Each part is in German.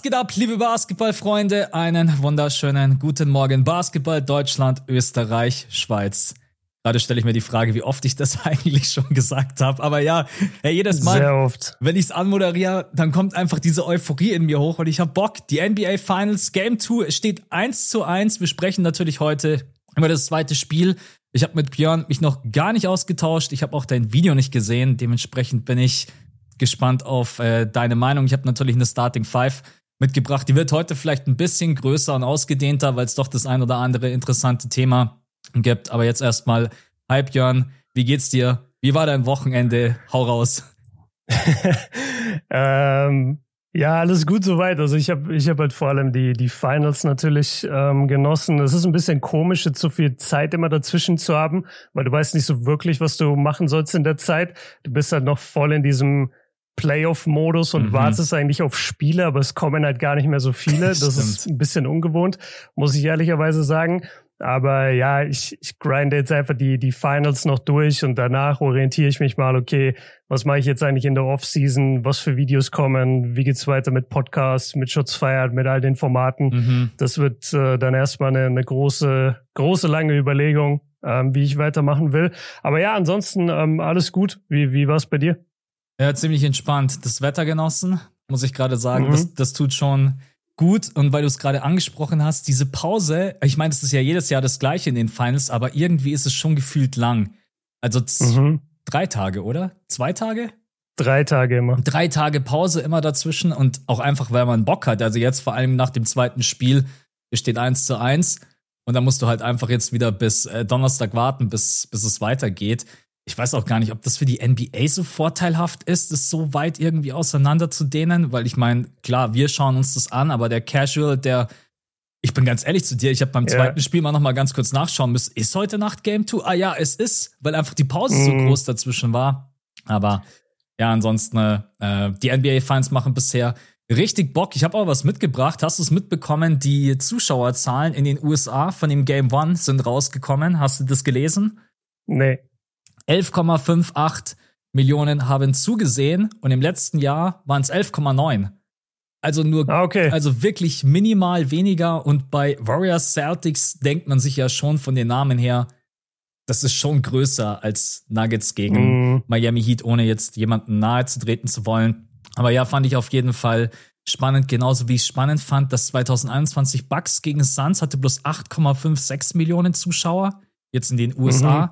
Was geht ab, liebe Basketballfreunde? Einen wunderschönen guten Morgen. Basketball Deutschland, Österreich, Schweiz. Gerade stelle ich mir die Frage, wie oft ich das eigentlich schon gesagt habe. Aber ja, ja jedes Mal, wenn ich es anmoderiere, dann kommt einfach diese Euphorie in mir hoch und ich habe Bock. Die NBA Finals Game 2 es steht 1 zu 1. Wir sprechen natürlich heute über das zweite Spiel. Ich habe mit Björn mich noch gar nicht ausgetauscht. Ich habe auch dein Video nicht gesehen. Dementsprechend bin ich gespannt auf äh, deine Meinung. Ich habe natürlich eine Starting Five mitgebracht. Die wird heute vielleicht ein bisschen größer und ausgedehnter, weil es doch das ein oder andere interessante Thema gibt. Aber jetzt erstmal, hi Björn, wie geht's dir? Wie war dein Wochenende? Hau raus. ähm, ja, alles gut soweit. Also ich habe ich hab halt vor allem die, die Finals natürlich ähm, genossen. Es ist ein bisschen komisch, jetzt so viel Zeit immer dazwischen zu haben, weil du weißt nicht so wirklich, was du machen sollst in der Zeit. Du bist halt noch voll in diesem Playoff-Modus und mhm. wartest eigentlich auf Spiele, aber es kommen halt gar nicht mehr so viele. Das ist ein bisschen ungewohnt, muss ich ehrlicherweise sagen. Aber ja, ich, ich grinde jetzt einfach die, die Finals noch durch und danach orientiere ich mich mal, okay, was mache ich jetzt eigentlich in der Offseason, was für Videos kommen, wie geht's weiter mit Podcasts, mit Schutzfeiert, mit all den Formaten. Mhm. Das wird äh, dann erstmal eine, eine große, große, lange Überlegung, ähm, wie ich weitermachen will. Aber ja, ansonsten ähm, alles gut. Wie, wie war's bei dir? Ja, ziemlich entspannt. Das Wetter genossen, muss ich gerade sagen. Mhm. Das, das tut schon gut. Und weil du es gerade angesprochen hast, diese Pause, ich meine, es ist ja jedes Jahr das gleiche in den Finals, aber irgendwie ist es schon gefühlt lang. Also mhm. drei Tage, oder? Zwei Tage? Drei Tage immer. Drei Tage Pause immer dazwischen und auch einfach, weil man Bock hat. Also jetzt vor allem nach dem zweiten Spiel, es steht eins zu eins und dann musst du halt einfach jetzt wieder bis äh, Donnerstag warten, bis, bis es weitergeht ich weiß auch gar nicht, ob das für die NBA so vorteilhaft ist, das so weit irgendwie auseinander zu dehnen, weil ich meine, klar, wir schauen uns das an, aber der Casual, der ich bin ganz ehrlich zu dir, ich habe beim ja. zweiten Spiel mal noch mal ganz kurz nachschauen müssen. Ist heute Nacht Game 2? Ah ja, es ist, weil einfach die Pause mhm. so groß dazwischen war. Aber ja, ansonsten, äh, die NBA-Fans machen bisher richtig Bock. Ich habe auch was mitgebracht. Hast du es mitbekommen? Die Zuschauerzahlen in den USA von dem Game One sind rausgekommen. Hast du das gelesen? Nee. 11,58 Millionen haben zugesehen und im letzten Jahr waren es 11,9. Also nur, ah, okay. also wirklich minimal weniger. Und bei Warriors Celtics denkt man sich ja schon von den Namen her, das ist schon größer als Nuggets gegen mm. Miami Heat, ohne jetzt jemanden nahe zu treten zu wollen. Aber ja, fand ich auf jeden Fall spannend, genauso wie ich spannend fand, dass 2021 Bucks gegen Suns hatte bloß 8,56 Millionen Zuschauer, jetzt in den USA. Mhm.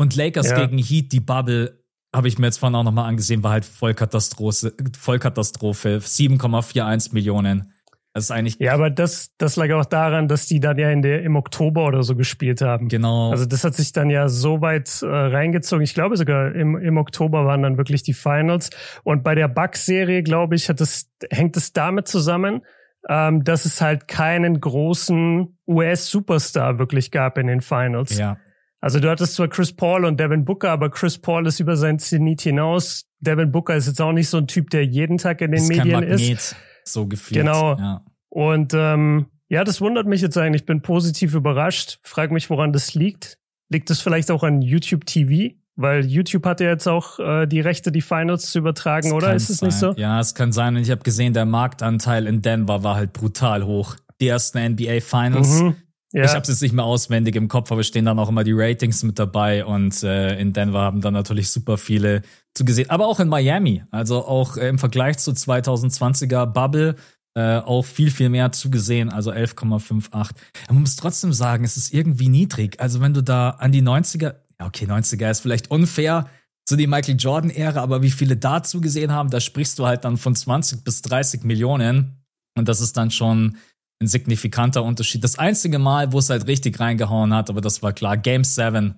Und Lakers ja. gegen Heat, die Bubble, habe ich mir jetzt vorhin auch nochmal angesehen, war halt Vollkatastrophe. Vollkatastrophe 7,41 Millionen. Das ist eigentlich. Ja, aber das, das lag auch daran, dass die dann ja in der, im Oktober oder so gespielt haben. Genau. Also das hat sich dann ja so weit äh, reingezogen. Ich glaube sogar im, im Oktober waren dann wirklich die Finals. Und bei der Bucks-Serie, glaube ich, hat es, hängt es damit zusammen, ähm, dass es halt keinen großen US-Superstar wirklich gab in den Finals. Ja. Also du hattest zwar Chris Paul und Devin Booker, aber Chris Paul ist über sein Zenit hinaus. Devin Booker ist jetzt auch nicht so ein Typ, der jeden Tag in den ist Medien kein Magnet, ist. So gefühlt. Genau. Ja. Und ähm, ja, das wundert mich jetzt eigentlich. Ich bin positiv überrascht. Frag mich, woran das liegt. Liegt es vielleicht auch an YouTube TV? Weil YouTube hat ja jetzt auch äh, die Rechte, die Finals zu übertragen, das oder? Ist es sein. nicht so? Ja, es kann sein. Und ich habe gesehen, der Marktanteil in Denver war halt brutal hoch. Die ersten NBA Finals. Mhm ja. Ich habe es jetzt nicht mehr auswendig im Kopf, aber stehen dann auch immer die Ratings mit dabei und äh, in Denver haben dann natürlich super viele zugesehen. Aber auch in Miami, also auch äh, im Vergleich zu 2020er Bubble äh, auch viel, viel mehr zugesehen, also 11,58. Man muss trotzdem sagen, es ist irgendwie niedrig. Also wenn du da an die 90er, ja okay, 90er ist vielleicht unfair, so die Michael Jordan-Ära, aber wie viele da zugesehen haben, da sprichst du halt dann von 20 bis 30 Millionen. Und das ist dann schon ein signifikanter Unterschied. Das einzige Mal, wo es halt richtig reingehauen hat, aber das war klar, Game 7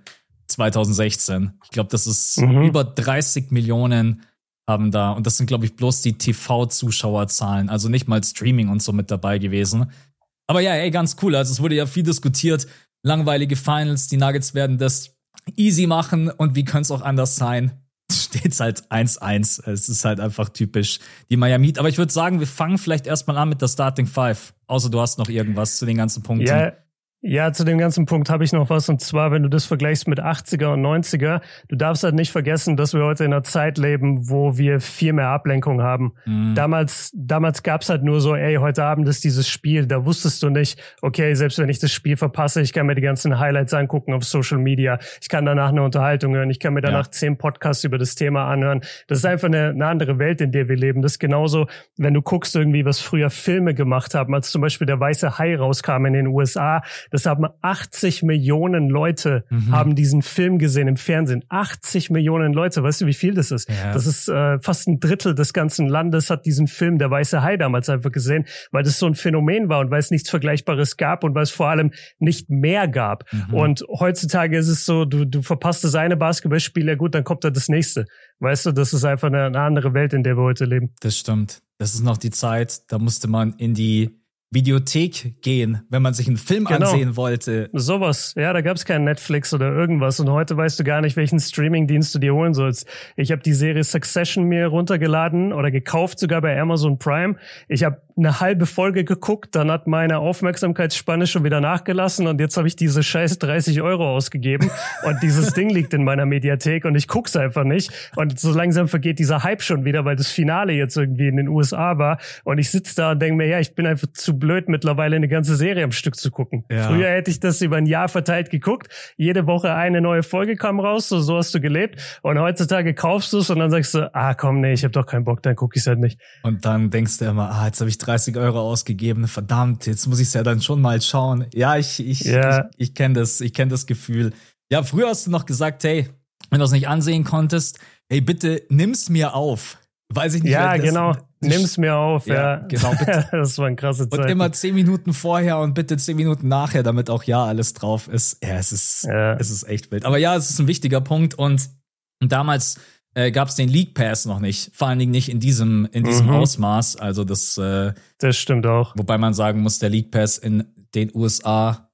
2016. Ich glaube, das ist mhm. über 30 Millionen haben da, und das sind, glaube ich, bloß die TV-Zuschauerzahlen, also nicht mal Streaming und so mit dabei gewesen. Aber ja, ey, ganz cool. Also es wurde ja viel diskutiert. Langweilige Finals, die Nuggets werden das easy machen und wie könnte es auch anders sein? Steht's halt 1-1. Es ist halt einfach typisch die Miami. Aber ich würde sagen, wir fangen vielleicht erstmal an mit der Starting Five. Außer du hast noch irgendwas zu den ganzen Punkten. Ja, Ja, zu dem ganzen Punkt habe ich noch was. Und zwar, wenn du das vergleichst mit 80er und 90er, du darfst halt nicht vergessen, dass wir heute in einer Zeit leben, wo wir viel mehr Ablenkung haben. Mhm. Damals, damals gab's halt nur so, ey, heute Abend ist dieses Spiel. Da wusstest du nicht, okay, selbst wenn ich das Spiel verpasse, ich kann mir die ganzen Highlights angucken auf Social Media. Ich kann danach eine Unterhaltung hören. Ich kann mir danach ja. zehn Podcasts über das Thema anhören. Das ist einfach eine, eine andere Welt, in der wir leben. Das ist genauso, wenn du guckst irgendwie, was früher Filme gemacht haben, als zum Beispiel der Weiße Hai rauskam in den USA das haben 80 Millionen Leute mhm. haben diesen Film gesehen im Fernsehen. 80 Millionen Leute. Weißt du, wie viel das ist? Ja. Das ist äh, fast ein Drittel des ganzen Landes hat diesen Film Der Weiße Hai damals einfach gesehen, weil das so ein Phänomen war und weil es nichts Vergleichbares gab und weil es vor allem nicht mehr gab. Mhm. Und heutzutage ist es so, du, du verpasst das eine Basketballspiel, ja gut, dann kommt da das nächste. Weißt du, das ist einfach eine, eine andere Welt, in der wir heute leben. Das stimmt. Das ist noch die Zeit, da musste man in die Videothek gehen, wenn man sich einen Film genau. ansehen wollte. Sowas. Ja, da gab es kein Netflix oder irgendwas. Und heute weißt du gar nicht, welchen Streaming-Dienst du dir holen sollst. Ich habe die Serie Succession mir runtergeladen oder gekauft, sogar bei Amazon Prime. Ich habe eine halbe Folge geguckt, dann hat meine Aufmerksamkeitsspanne schon wieder nachgelassen und jetzt habe ich diese scheiß 30 Euro ausgegeben und dieses Ding liegt in meiner Mediathek und ich guck's einfach nicht. Und so langsam vergeht dieser Hype schon wieder, weil das Finale jetzt irgendwie in den USA war. Und ich sitze da und denke mir, ja, ich bin einfach zu blöd, mittlerweile eine ganze Serie am Stück zu gucken. Ja. Früher hätte ich das über ein Jahr verteilt geguckt. Jede Woche eine neue Folge kam raus, so, so hast du gelebt. Und heutzutage kaufst du es und dann sagst du, ah komm, nee, ich habe doch keinen Bock, dann guck ich halt nicht. Und dann denkst du immer, ah, jetzt habe ich 30 Euro ausgegeben, verdammt, jetzt muss ich es ja dann schon mal schauen. Ja, ich, ich, ja. ich, ich kenne das, ich kenne das Gefühl. Ja, früher hast du noch gesagt, hey, wenn du es nicht ansehen konntest, hey, bitte nimm's mir auf. Weiß ich nicht. Ja, genau. Nimm's mir auf, ja. ja. Genau. Bitte. das war ein krasses Zeit. Und immer zehn Minuten vorher und bitte zehn Minuten nachher, damit auch ja alles drauf ist. Ja, es ist, ja. es ist echt wild. Aber ja, es ist ein wichtiger Punkt und, und damals äh, gab es den League Pass noch nicht. Vor allen Dingen nicht in diesem, in diesem mhm. Ausmaß. Also das, äh, das stimmt auch. Wobei man sagen muss, der League Pass in den USA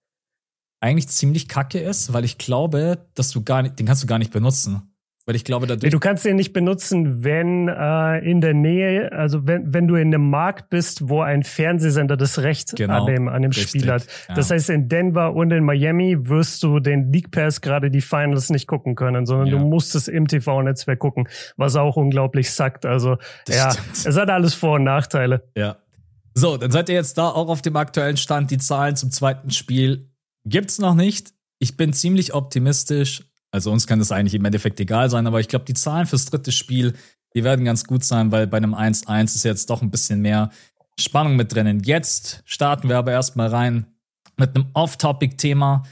eigentlich ziemlich kacke ist, weil ich glaube, dass du gar nicht, den kannst du gar nicht benutzen. Weil ich glaube, dadurch. Du kannst den nicht benutzen, wenn äh, in der Nähe, also wenn, wenn du in einem Markt bist, wo ein Fernsehsender das Recht genau, an dem, an dem Spiel hat. Ja. Das heißt, in Denver und in Miami wirst du den League Pass gerade die Finals nicht gucken können, sondern ja. du musst es im TV-Netzwerk gucken, was auch unglaublich sackt. Also das ja, stimmt. es hat alles Vor- und Nachteile. Ja. So, dann seid ihr jetzt da auch auf dem aktuellen Stand. Die Zahlen zum zweiten Spiel gibt's noch nicht. Ich bin ziemlich optimistisch. Also uns kann das eigentlich im Endeffekt egal sein, aber ich glaube, die Zahlen fürs dritte Spiel, die werden ganz gut sein, weil bei einem 1-1 ist jetzt doch ein bisschen mehr Spannung mit drinnen. Jetzt starten wir aber erstmal rein mit einem Off-Topic-Thema,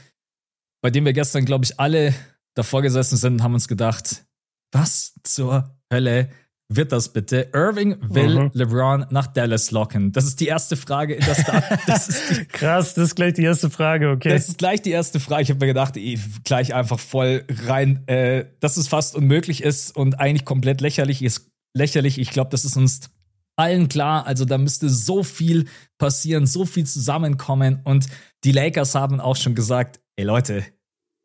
bei dem wir gestern, glaube ich, alle davor gesessen sind und haben uns gedacht, was zur Hölle wird das bitte? Irving will mhm. LeBron nach Dallas locken. Das ist die erste Frage in der Start. Das ist Krass, das ist gleich die erste Frage, okay. Das ist gleich die erste Frage. Ich habe mir gedacht, ey, gleich einfach voll rein, äh, dass es fast unmöglich ist und eigentlich komplett lächerlich ist. Lächerlich. Ich glaube, das ist uns allen klar. Also da müsste so viel passieren, so viel zusammenkommen. Und die Lakers haben auch schon gesagt, ey Leute,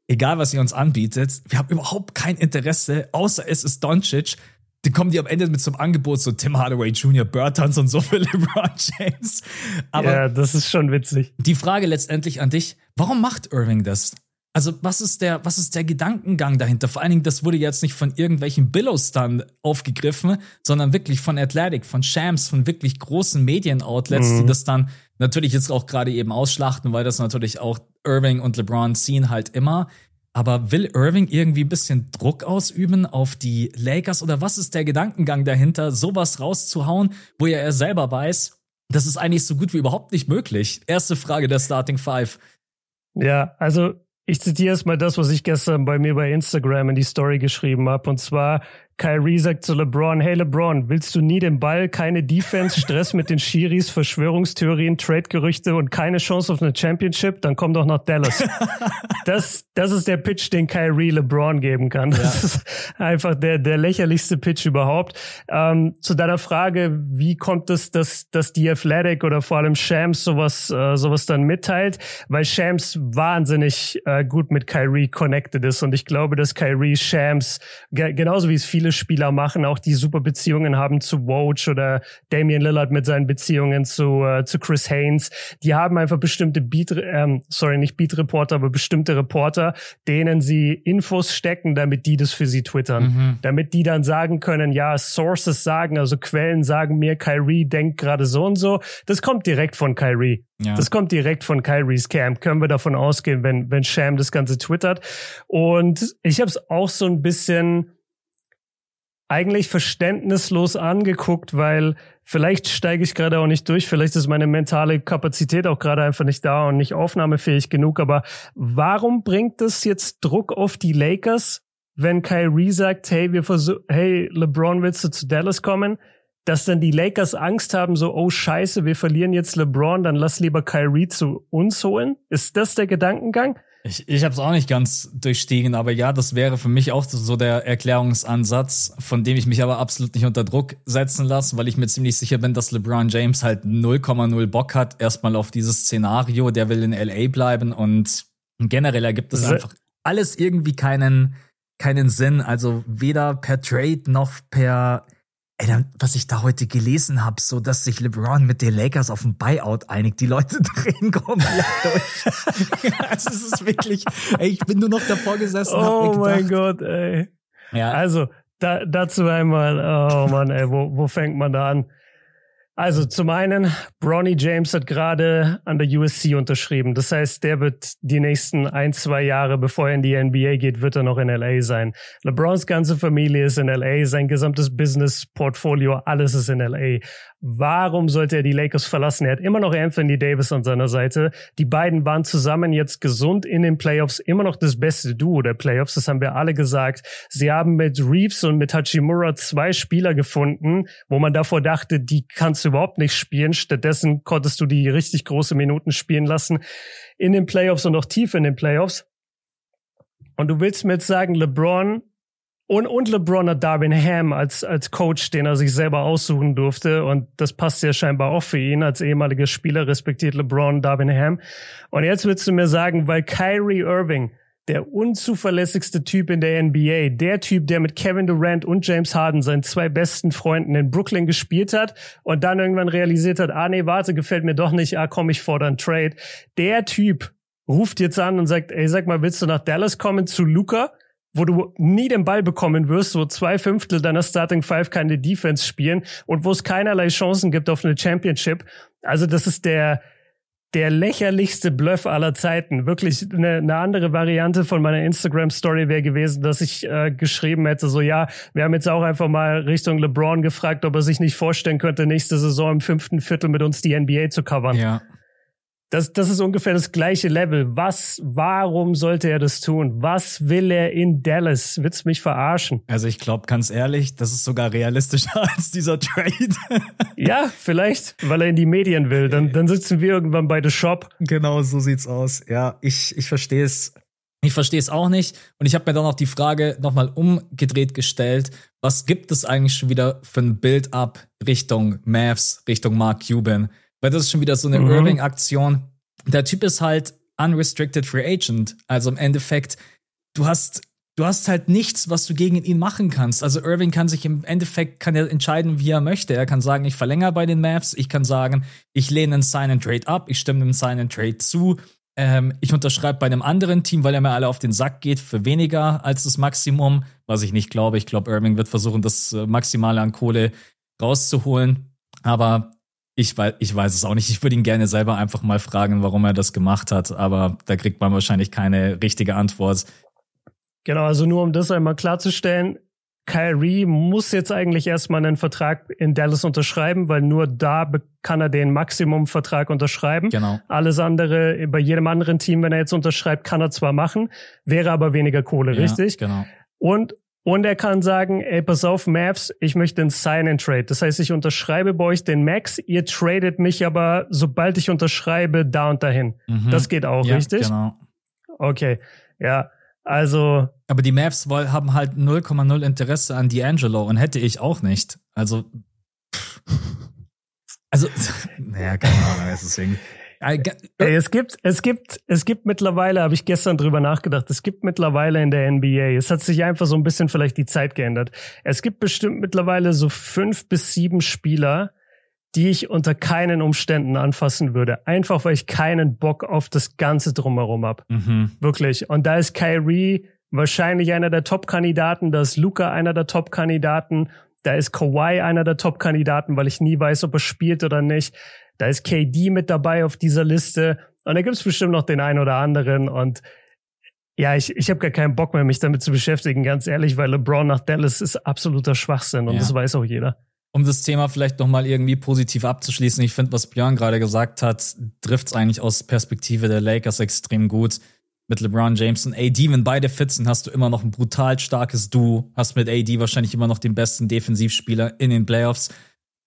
egal was ihr uns anbietet, wir haben überhaupt kein Interesse, außer es ist Doncic die kommen die am Ende mit so einem Angebot, so Tim Hardaway Jr., Burtons und so für LeBron James. Aber ja, das ist schon witzig. Die Frage letztendlich an dich, warum macht Irving das? Also, was ist der, was ist der Gedankengang dahinter? Vor allen Dingen, das wurde jetzt nicht von irgendwelchen Billows dann aufgegriffen, sondern wirklich von Athletic, von Shams, von wirklich großen Medienoutlets, mhm. die das dann natürlich jetzt auch gerade eben ausschlachten, weil das natürlich auch Irving und LeBron ziehen halt immer. Aber will Irving irgendwie ein bisschen Druck ausüben auf die Lakers oder was ist der Gedankengang dahinter, sowas rauszuhauen, wo ja er selber weiß, das ist eigentlich so gut wie überhaupt nicht möglich? Erste Frage der Starting Five. Ja, also ich zitiere erstmal das, was ich gestern bei mir bei Instagram in die Story geschrieben habe. Und zwar, Kyrie sagt zu LeBron, hey LeBron, willst du nie den Ball, keine Defense, Stress mit den Schiris, Verschwörungstheorien, Trade-Gerüchte und keine Chance auf eine Championship? Dann komm doch nach Dallas. das, das ist der Pitch, den Kyrie LeBron geben kann. Das ja. ist einfach der, der lächerlichste Pitch überhaupt. Ähm, zu deiner Frage, wie kommt es, dass, dass die Athletic oder vor allem Shams sowas, äh, sowas dann mitteilt? Weil Shams wahnsinnig äh, gut mit Kyrie connected ist und ich glaube, dass Kyrie Shams, genauso wie es viele viele Spieler machen, auch die super Beziehungen haben zu Woj oder Damian Lillard mit seinen Beziehungen zu, äh, zu Chris Haynes. Die haben einfach bestimmte Beat, ähm, sorry, nicht Beat-Reporter, aber bestimmte Reporter, denen sie Infos stecken, damit die das für sie twittern. Mhm. Damit die dann sagen können, ja, Sources sagen, also Quellen sagen mir, Kyrie denkt gerade so und so. Das kommt direkt von Kyrie. Ja. Das kommt direkt von Kyries Camp. Können wir davon ausgehen, wenn, wenn Sham das Ganze twittert. Und ich habe es auch so ein bisschen eigentlich verständnislos angeguckt, weil vielleicht steige ich gerade auch nicht durch, vielleicht ist meine mentale Kapazität auch gerade einfach nicht da und nicht aufnahmefähig genug. Aber warum bringt das jetzt Druck auf die Lakers, wenn Kyrie sagt, hey, wir versuchen, hey, LeBron, willst du zu Dallas kommen? dass dann die Lakers Angst haben, so, oh scheiße, wir verlieren jetzt LeBron, dann lass lieber Kyrie zu uns holen? Ist das der Gedankengang? Ich, ich habe es auch nicht ganz durchstiegen, aber ja, das wäre für mich auch so der Erklärungsansatz, von dem ich mich aber absolut nicht unter Druck setzen lasse, weil ich mir ziemlich sicher bin, dass LeBron James halt 0,0 Bock hat, erstmal auf dieses Szenario, der will in LA bleiben und generell ergibt es einfach alles irgendwie keinen, keinen Sinn. Also weder per Trade noch per Ey, dann, was ich da heute gelesen habe, so dass sich LeBron mit den Lakers auf ein Buyout einigt. Die Leute drehen komplett durch. also es ist wirklich, ey, ich bin nur noch davor gesessen. Oh mein Gott, ey. Ja. Also, da, dazu einmal, oh Mann, ey, wo, wo fängt man da an? Also zum einen, Bronny James hat gerade an der USC unterschrieben. Das heißt, der wird die nächsten ein, zwei Jahre, bevor er in die NBA geht, wird er noch in LA sein. LeBrons ganze Familie ist in LA, sein gesamtes Business-Portfolio, alles ist in LA. Warum sollte er die Lakers verlassen? Er hat immer noch Anthony Davis an seiner Seite. Die beiden waren zusammen jetzt gesund in den Playoffs, immer noch das beste Duo der Playoffs, das haben wir alle gesagt. Sie haben mit Reeves und mit Hachimura zwei Spieler gefunden, wo man davor dachte, die kannst du überhaupt nicht spielen. Stattdessen konntest du die richtig große Minuten spielen lassen in den Playoffs und auch tief in den Playoffs. Und du willst mir jetzt sagen, LeBron und, und LeBron hat Darwin Ham als, als Coach, den er sich selber aussuchen durfte. Und das passt ja scheinbar auch für ihn. Als ehemaliger Spieler respektiert LeBron Darwin Ham. Und jetzt willst du mir sagen, weil Kyrie Irving, der unzuverlässigste Typ in der NBA, der Typ, der mit Kevin Durant und James Harden, seinen zwei besten Freunden in Brooklyn gespielt hat und dann irgendwann realisiert hat, ah nee, warte, gefällt mir doch nicht, ah komm, ich fordere einen Trade. Der Typ ruft jetzt an und sagt, ey, sag mal, willst du nach Dallas kommen zu Luca? Wo du nie den Ball bekommen wirst, wo zwei Fünftel deiner Starting Five keine Defense spielen und wo es keinerlei Chancen gibt auf eine Championship. Also das ist der, der lächerlichste Bluff aller Zeiten. Wirklich eine, eine andere Variante von meiner Instagram-Story wäre gewesen, dass ich äh, geschrieben hätte, so ja, wir haben jetzt auch einfach mal Richtung LeBron gefragt, ob er sich nicht vorstellen könnte, nächste Saison im fünften Viertel mit uns die NBA zu covern. Ja. Das, das ist ungefähr das gleiche Level. Was, warum sollte er das tun? Was will er in Dallas? Willst mich verarschen? Also ich glaube, ganz ehrlich, das ist sogar realistischer als dieser Trade. ja, vielleicht, weil er in die Medien will. Dann, dann sitzen wir irgendwann bei The Shop. Genau, so sieht's aus. Ja, ich, ich verstehe es. Ich verstehe es auch nicht. Und ich habe mir dann auch die Frage nochmal umgedreht gestellt. Was gibt es eigentlich schon wieder für ein Build-up Richtung Mavs, Richtung Mark Cuban? Weil das ist schon wieder so eine mhm. Irving-Aktion. Der Typ ist halt unrestricted free agent. Also im Endeffekt, du hast, du hast halt nichts, was du gegen ihn machen kannst. Also Irving kann sich im Endeffekt, kann er entscheiden, wie er möchte. Er kann sagen, ich verlängere bei den Mavs. Ich kann sagen, ich lehne einen Sign and Trade ab. Ich stimme dem Sign and Trade zu. Ähm, ich unterschreibe bei einem anderen Team, weil er mir alle auf den Sack geht, für weniger als das Maximum, was ich nicht glaube. Ich glaube, Irving wird versuchen, das äh, Maximale an Kohle rauszuholen. Aber ich weiß, ich weiß es auch nicht. Ich würde ihn gerne selber einfach mal fragen, warum er das gemacht hat, aber da kriegt man wahrscheinlich keine richtige Antwort. Genau, also nur um das einmal klarzustellen, Kyrie muss jetzt eigentlich erstmal einen Vertrag in Dallas unterschreiben, weil nur da kann er den Maximumvertrag unterschreiben. Genau. Alles andere, bei jedem anderen Team, wenn er jetzt unterschreibt, kann er zwar machen, wäre aber weniger Kohle, ja, richtig? Genau. Und und er kann sagen, ey, pass auf, Mavs, ich möchte einen Sign-and-Trade. Das heißt, ich unterschreibe bei euch den Max, ihr tradet mich aber, sobald ich unterschreibe, da und dahin. Mhm. Das geht auch, ja, richtig? genau. Okay, ja, also... Aber die Mavs haben halt 0,0 Interesse an D'Angelo und hätte ich auch nicht. Also... Also, naja, keine Ahnung, deswegen... Es gibt, es gibt, es gibt mittlerweile, habe ich gestern drüber nachgedacht, es gibt mittlerweile in der NBA, es hat sich einfach so ein bisschen vielleicht die Zeit geändert. Es gibt bestimmt mittlerweile so fünf bis sieben Spieler, die ich unter keinen Umständen anfassen würde. Einfach weil ich keinen Bock auf das Ganze drumherum hab. Mhm. Wirklich. Und da ist Kyrie wahrscheinlich einer der Top-Kandidaten, da ist Luca einer der Top-Kandidaten, da ist Kawhi einer der Top-Kandidaten, weil ich nie weiß, ob er spielt oder nicht. Da ist KD mit dabei auf dieser Liste. Und da gibt es bestimmt noch den einen oder anderen. Und ja, ich, ich habe gar keinen Bock mehr, mich damit zu beschäftigen, ganz ehrlich, weil LeBron nach Dallas ist absoluter Schwachsinn und ja. das weiß auch jeder. Um das Thema vielleicht nochmal irgendwie positiv abzuschließen, ich finde, was Björn gerade gesagt hat, trifft es eigentlich aus Perspektive der Lakers extrem gut. Mit LeBron James und AD, wenn beide fit sind, hast du immer noch ein brutal starkes Duo. Hast mit AD wahrscheinlich immer noch den besten Defensivspieler in den Playoffs.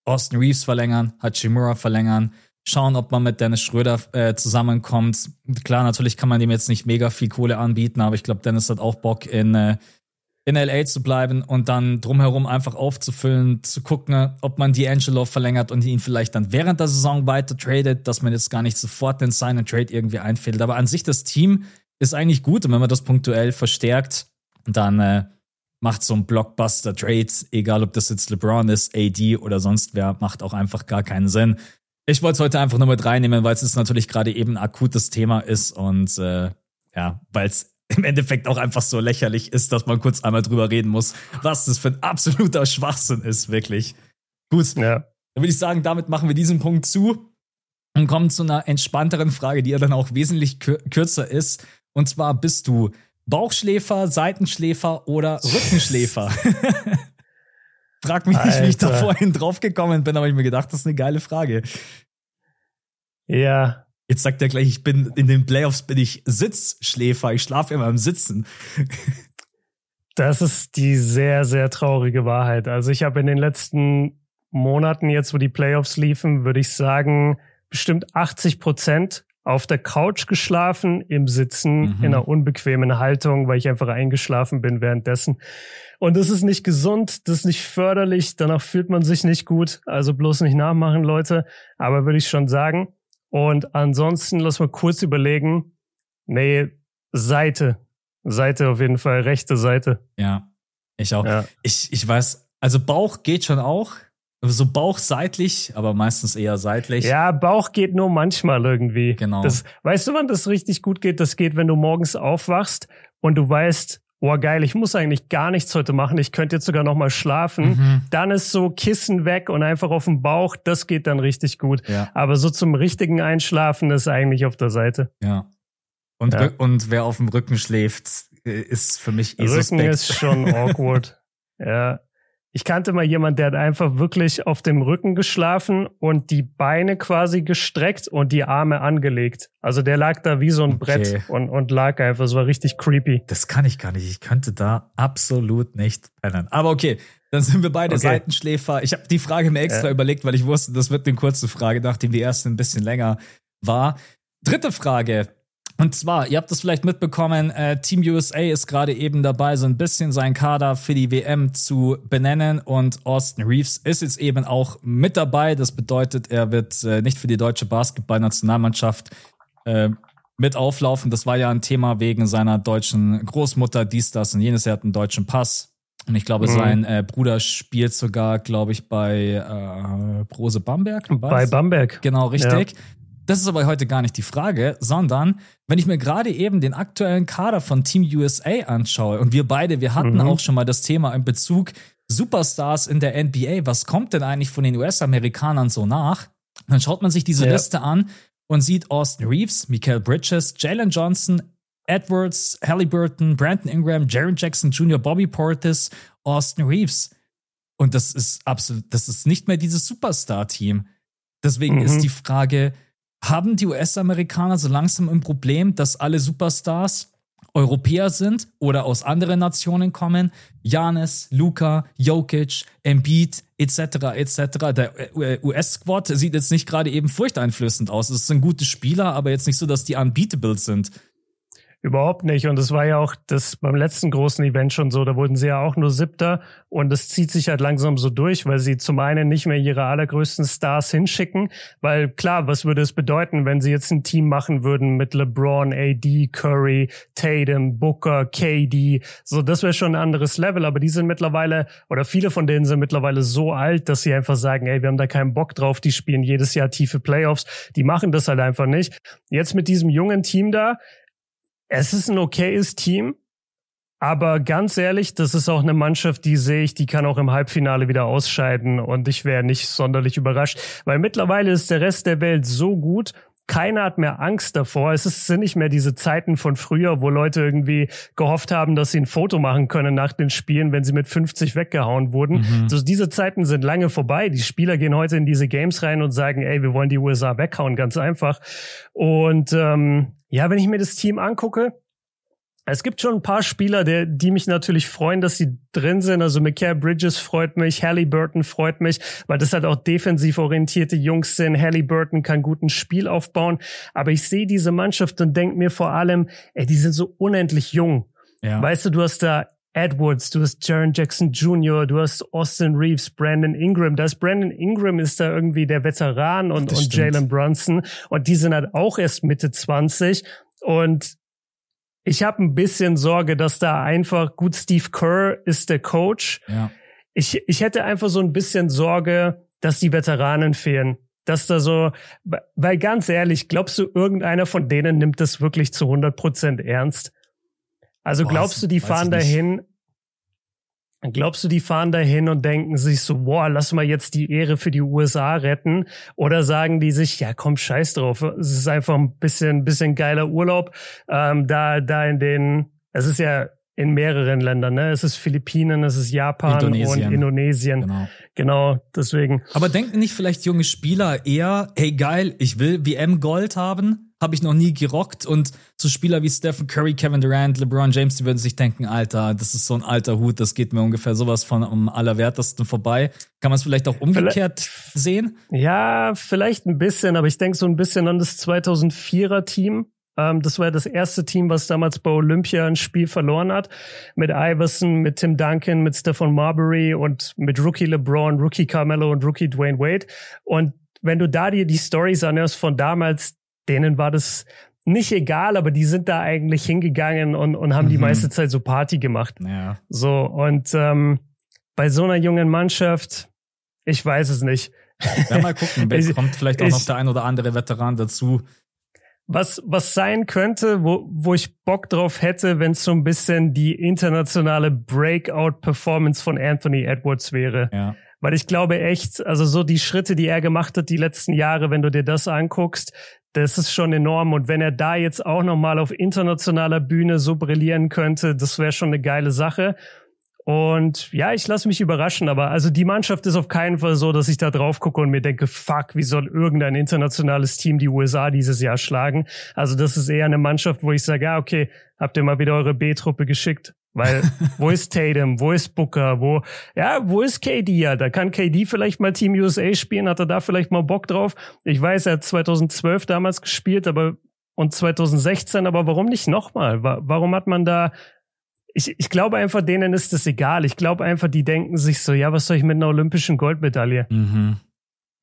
Austin Reeves verlängern, Hachimura verlängern, schauen, ob man mit Dennis Schröder äh, zusammenkommt. Klar, natürlich kann man dem jetzt nicht mega viel Kohle anbieten, aber ich glaube, Dennis hat auch Bock in, äh, in LA zu bleiben und dann drumherum einfach aufzufüllen, zu gucken, ob man D'Angelo verlängert und ihn vielleicht dann während der Saison weiter tradet, dass man jetzt gar nicht sofort den Sign and Trade irgendwie einfädelt. Aber an sich das Team ist eigentlich gut und wenn man das punktuell verstärkt, dann äh, macht so ein Blockbuster-Trade, egal ob das jetzt LeBron ist, AD oder sonst wer, macht auch einfach gar keinen Sinn. Ich wollte es heute einfach nur mit reinnehmen, weil es natürlich gerade eben ein akutes Thema ist und äh, ja, weil es im Endeffekt auch einfach so lächerlich ist, dass man kurz einmal drüber reden muss, was das für ein absoluter Schwachsinn ist, wirklich. Gut, ja. dann würde ich sagen, damit machen wir diesen Punkt zu und kommen zu einer entspannteren Frage, die ja dann auch wesentlich kürzer ist. Und zwar bist du Bauchschläfer, Seitenschläfer oder Rückenschläfer? Frag mich nicht, wie ich da vorhin draufgekommen bin, aber ich mir gedacht, das ist eine geile Frage. Ja. Jetzt sagt er gleich, ich bin in den Playoffs bin ich Sitzschläfer, ich schlafe immer im Sitzen. Das ist die sehr, sehr traurige Wahrheit. Also ich habe in den letzten Monaten, jetzt wo die Playoffs liefen, würde ich sagen, bestimmt 80 Prozent auf der Couch geschlafen, im Sitzen, mhm. in einer unbequemen Haltung, weil ich einfach eingeschlafen bin währenddessen. Und das ist nicht gesund, das ist nicht förderlich, danach fühlt man sich nicht gut. Also bloß nicht nachmachen, Leute. Aber würde ich schon sagen. Und ansonsten lass mal kurz überlegen. Nee, Seite. Seite auf jeden Fall, rechte Seite. Ja, ich auch. Ja. Ich, ich weiß, also Bauch geht schon auch. So bauchseitlich, aber meistens eher seitlich. Ja, Bauch geht nur manchmal irgendwie. Genau. Das, weißt du, wann das richtig gut geht? Das geht, wenn du morgens aufwachst und du weißt, oh geil, ich muss eigentlich gar nichts heute machen. Ich könnte jetzt sogar noch mal schlafen. Mhm. Dann ist so Kissen weg und einfach auf dem Bauch. Das geht dann richtig gut. Ja. Aber so zum richtigen Einschlafen ist eigentlich auf der Seite. Ja. Und, ja. und wer auf dem Rücken schläft, äh, ist für mich eh Rücken suspekt. ist schon awkward. ja. Ich kannte mal jemand, der hat einfach wirklich auf dem Rücken geschlafen und die Beine quasi gestreckt und die Arme angelegt. Also der lag da wie so ein okay. Brett und, und lag einfach. Es war richtig creepy. Das kann ich gar nicht. Ich könnte da absolut nicht pennen. Aber okay, dann sind wir beide okay. Seitenschläfer. Ich habe die Frage mir extra äh. überlegt, weil ich wusste, das wird eine kurze Frage, nachdem die erste ein bisschen länger war. Dritte Frage. Und zwar, ihr habt es vielleicht mitbekommen, äh, Team USA ist gerade eben dabei, so ein bisschen seinen Kader für die WM zu benennen und Austin Reeves ist jetzt eben auch mit dabei. Das bedeutet, er wird äh, nicht für die deutsche Basketballnationalmannschaft äh, mit auflaufen. Das war ja ein Thema wegen seiner deutschen Großmutter, dies, das und jenes. Er hat einen deutschen Pass. Und ich glaube, mhm. sein äh, Bruder spielt sogar, glaube ich, bei äh, Brose Bamberg. Bei Bamberg. Genau, richtig. Ja. Das ist aber heute gar nicht die Frage, sondern wenn ich mir gerade eben den aktuellen Kader von Team USA anschaue und wir beide, wir hatten mhm. auch schon mal das Thema in Bezug Superstars in der NBA, was kommt denn eigentlich von den US-Amerikanern so nach? Dann schaut man sich diese ja. Liste an und sieht Austin Reeves, Michael Bridges, Jalen Johnson, Edwards, Halliburton, Brandon Ingram, Jaron Jackson Jr., Bobby Portis, Austin Reeves. Und das ist absolut, das ist nicht mehr dieses Superstar-Team. Deswegen mhm. ist die Frage, haben die US-Amerikaner so langsam ein Problem, dass alle Superstars Europäer sind oder aus anderen Nationen kommen. Janis, Luca, Jokic, Embiid etc. etc. Der äh, US-Squad sieht jetzt nicht gerade eben furchteinflößend aus. Es sind gute Spieler, aber jetzt nicht so, dass die unbeatable sind. Überhaupt nicht. Und es war ja auch das beim letzten großen Event schon so. Da wurden sie ja auch nur Siebter. Und es zieht sich halt langsam so durch, weil sie zum einen nicht mehr ihre allergrößten Stars hinschicken. Weil klar, was würde es bedeuten, wenn sie jetzt ein Team machen würden mit LeBron, AD, Curry, Tatum, Booker, KD? So, das wäre schon ein anderes Level. Aber die sind mittlerweile, oder viele von denen sind mittlerweile so alt, dass sie einfach sagen, ey, wir haben da keinen Bock drauf. Die spielen jedes Jahr tiefe Playoffs. Die machen das halt einfach nicht. Jetzt mit diesem jungen Team da, es ist ein okayes Team, aber ganz ehrlich, das ist auch eine Mannschaft, die sehe ich, die kann auch im Halbfinale wieder ausscheiden und ich wäre nicht sonderlich überrascht, weil mittlerweile ist der Rest der Welt so gut, keiner hat mehr Angst davor. Es sind nicht mehr diese Zeiten von früher, wo Leute irgendwie gehofft haben, dass sie ein Foto machen können nach den Spielen, wenn sie mit 50 weggehauen wurden. Mhm. Also diese Zeiten sind lange vorbei. Die Spieler gehen heute in diese Games rein und sagen, ey, wir wollen die USA weghauen, ganz einfach. Und ähm, ja, wenn ich mir das Team angucke, es gibt schon ein paar Spieler, der, die mich natürlich freuen, dass sie drin sind. Also Mikael Bridges freut mich, Halliburton freut mich, weil das halt auch defensiv orientierte Jungs sind. Halliburton kann guten Spiel aufbauen. Aber ich sehe diese Mannschaft und denke mir vor allem, ey, die sind so unendlich jung. Ja. Weißt du, du hast da Edwards, du hast Jaron Jackson Jr., du hast Austin Reeves, Brandon Ingram. Da ist Brandon Ingram ist da irgendwie der Veteran und, und Jalen Brunson. Und die sind halt auch erst Mitte 20. Und ich habe ein bisschen Sorge, dass da einfach, gut, Steve Kerr ist der Coach. Ja. Ich, ich hätte einfach so ein bisschen Sorge, dass die Veteranen fehlen. Dass da so, weil ganz ehrlich, glaubst du, irgendeiner von denen nimmt das wirklich zu 100 Prozent ernst? Also Boah, glaubst du, die fahren dahin Glaubst du, die fahren dahin und denken sich so, boah, lass mal jetzt die Ehre für die USA retten? Oder sagen die sich, ja, komm, scheiß drauf. Es ist einfach ein bisschen, bisschen geiler Urlaub. Ähm, da, da in den, es ist ja in mehreren Ländern, ne? Es ist Philippinen, es ist Japan Indonesien. und Indonesien. Genau. genau, deswegen. Aber denken nicht vielleicht junge Spieler eher, hey geil, ich will WM Gold haben? Habe ich noch nie gerockt. Und so Spieler wie Stephen Curry, Kevin Durant, LeBron James, die würden sich denken, Alter, das ist so ein alter Hut, das geht mir ungefähr sowas von am allerwertesten vorbei. Kann man es vielleicht auch umgekehrt vielleicht, sehen? Ja, vielleicht ein bisschen, aber ich denke so ein bisschen an das 2004er Team. Ähm, das war das erste Team, was damals bei Olympia ein Spiel verloren hat. Mit Iverson, mit Tim Duncan, mit Stephen Marbury und mit Rookie LeBron, Rookie Carmelo und Rookie Dwayne Wade. Und wenn du da dir die Stories anhörst von damals, denen war das nicht egal, aber die sind da eigentlich hingegangen und, und haben mhm. die meiste Zeit so Party gemacht. Ja. So, und ähm, bei so einer jungen Mannschaft, ich weiß es nicht. Ja, mal gucken, ich, kommt vielleicht auch ich, noch der ein oder andere Veteran dazu. Was, was sein könnte, wo, wo ich Bock drauf hätte, wenn es so ein bisschen die internationale Breakout-Performance von Anthony Edwards wäre. Ja. Weil ich glaube echt, also so die Schritte, die er gemacht hat die letzten Jahre, wenn du dir das anguckst, das ist schon enorm. Und wenn er da jetzt auch nochmal auf internationaler Bühne so brillieren könnte, das wäre schon eine geile Sache. Und ja, ich lasse mich überraschen, aber also die Mannschaft ist auf keinen Fall so, dass ich da drauf gucke und mir denke, fuck, wie soll irgendein internationales Team die USA dieses Jahr schlagen? Also das ist eher eine Mannschaft, wo ich sage, ja, okay, habt ihr mal wieder eure B-Truppe geschickt? Weil, wo ist Tatum? Wo ist Booker? Wo, ja, wo ist KD? Ja, da kann KD vielleicht mal Team USA spielen. Hat er da vielleicht mal Bock drauf? Ich weiß, er hat 2012 damals gespielt, aber, und 2016, aber warum nicht nochmal? Warum hat man da, ich, ich glaube einfach, denen ist es egal. Ich glaube einfach, die denken sich so, ja, was soll ich mit einer olympischen Goldmedaille? Mhm.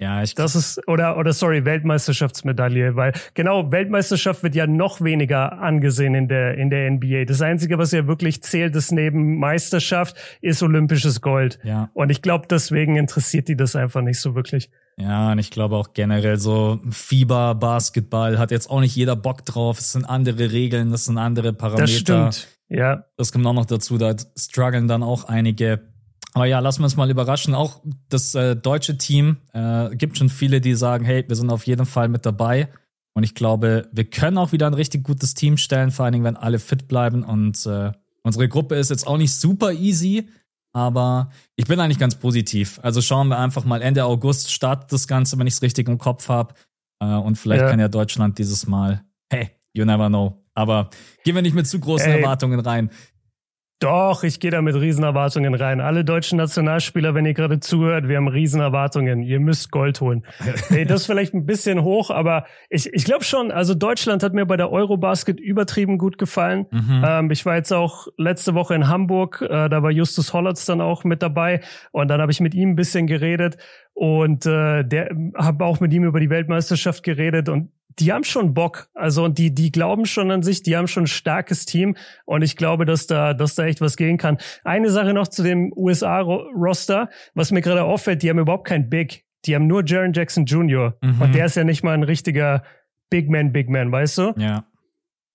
Ja, ich das ist oder oder sorry Weltmeisterschaftsmedaille, weil genau Weltmeisterschaft wird ja noch weniger angesehen in der in der NBA. Das einzige, was ja wirklich zählt, ist neben Meisterschaft, ist olympisches Gold. Ja. Und ich glaube, deswegen interessiert die das einfach nicht so wirklich. Ja, und ich glaube auch generell so Fieber Basketball hat jetzt auch nicht jeder Bock drauf. Es sind andere Regeln, das sind andere Parameter. Das stimmt. Ja. Das kommt auch noch dazu, da strugglen dann auch einige aber ja, lassen wir uns mal überraschen. Auch das äh, deutsche Team äh, gibt schon viele, die sagen, hey, wir sind auf jeden Fall mit dabei. Und ich glaube, wir können auch wieder ein richtig gutes Team stellen, vor allen Dingen, wenn alle fit bleiben. Und äh, unsere Gruppe ist jetzt auch nicht super easy, aber ich bin eigentlich ganz positiv. Also schauen wir einfach mal Ende August startet das Ganze, wenn ich es richtig im Kopf habe. Äh, und vielleicht ja. kann ja Deutschland dieses Mal, hey, you never know. Aber gehen wir nicht mit zu großen Ey. Erwartungen rein. Doch, ich gehe da mit Riesenerwartungen rein. Alle deutschen Nationalspieler, wenn ihr gerade zuhört, wir haben Riesenerwartungen. Ihr müsst Gold holen. hey, das ist vielleicht ein bisschen hoch, aber ich, ich glaube schon, also Deutschland hat mir bei der Eurobasket übertrieben gut gefallen. Mhm. Ähm, ich war jetzt auch letzte Woche in Hamburg, äh, da war Justus Hollatz dann auch mit dabei und dann habe ich mit ihm ein bisschen geredet und äh, der habe auch mit ihm über die Weltmeisterschaft geredet und die haben schon Bock. Also und die, die glauben schon an sich, die haben schon ein starkes Team und ich glaube, dass da, dass da echt was gehen kann. Eine Sache noch zu dem USA-Roster, was mir gerade auffällt, die haben überhaupt kein Big. Die haben nur Jaron Jackson Jr. Mhm. Und der ist ja nicht mal ein richtiger Big Man, Big Man, weißt du? Ja.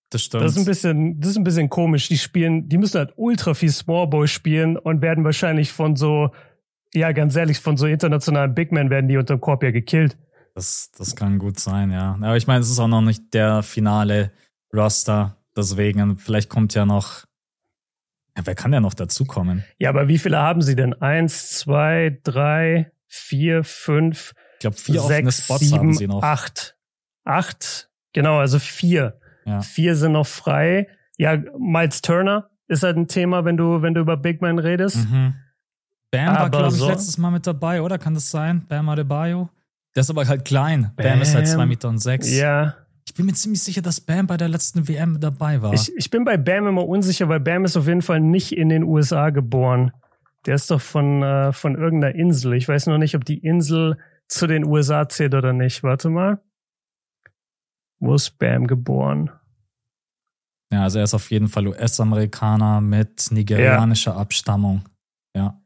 Das stimmt. Das ist ein bisschen, das ist ein bisschen komisch. Die spielen, die müssen halt ultra viel Small Boy spielen und werden wahrscheinlich von so, ja, ganz ehrlich, von so internationalen Big Men werden die unterm Korb ja gekillt. Das, das kann gut sein, ja. Aber ich meine, es ist auch noch nicht der finale Roster. Deswegen, vielleicht kommt ja noch. Ja, wer kann ja noch dazukommen? Ja, aber wie viele haben sie denn? Eins, zwei, drei, vier, fünf. Ich glaube, vier sechs, offene Spots sieben, haben sie noch. Acht. Acht. Genau, also vier. Ja. Vier sind noch frei. Ja, Miles Turner ist halt ein Thema, wenn du, wenn du über Big Man redest. Mhm. Bam war, glaube ich, so. letztes Mal mit dabei, oder? Kann das sein? Bam Adebayo? Der ist aber halt klein. Bam, Bam ist halt zwei Meter und sechs. Ja. Ich bin mir ziemlich sicher, dass Bam bei der letzten WM dabei war. Ich, ich bin bei Bam immer unsicher, weil Bam ist auf jeden Fall nicht in den USA geboren. Der ist doch von, äh, von irgendeiner Insel. Ich weiß noch nicht, ob die Insel zu den USA zählt oder nicht. Warte mal. Wo ist Bam geboren? Ja, also er ist auf jeden Fall US-Amerikaner mit nigerianischer ja. Abstammung. Ja.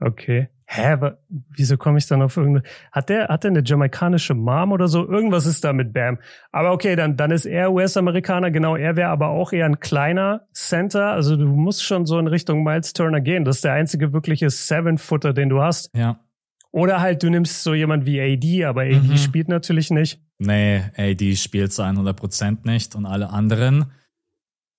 Okay. Hä, aber wieso komme ich dann auf irgendeine? Hat der, hat der eine jamaikanische Mom oder so? Irgendwas ist da mit Bam. Aber okay, dann, dann ist er US-Amerikaner, genau, er wäre aber auch eher ein kleiner Center. Also du musst schon so in Richtung Miles Turner gehen. Das ist der einzige wirkliche Seven-Footer, den du hast. Ja. Oder halt, du nimmst so jemand wie AD, aber AD mhm. spielt natürlich nicht. Nee, AD spielt zu 100% nicht und alle anderen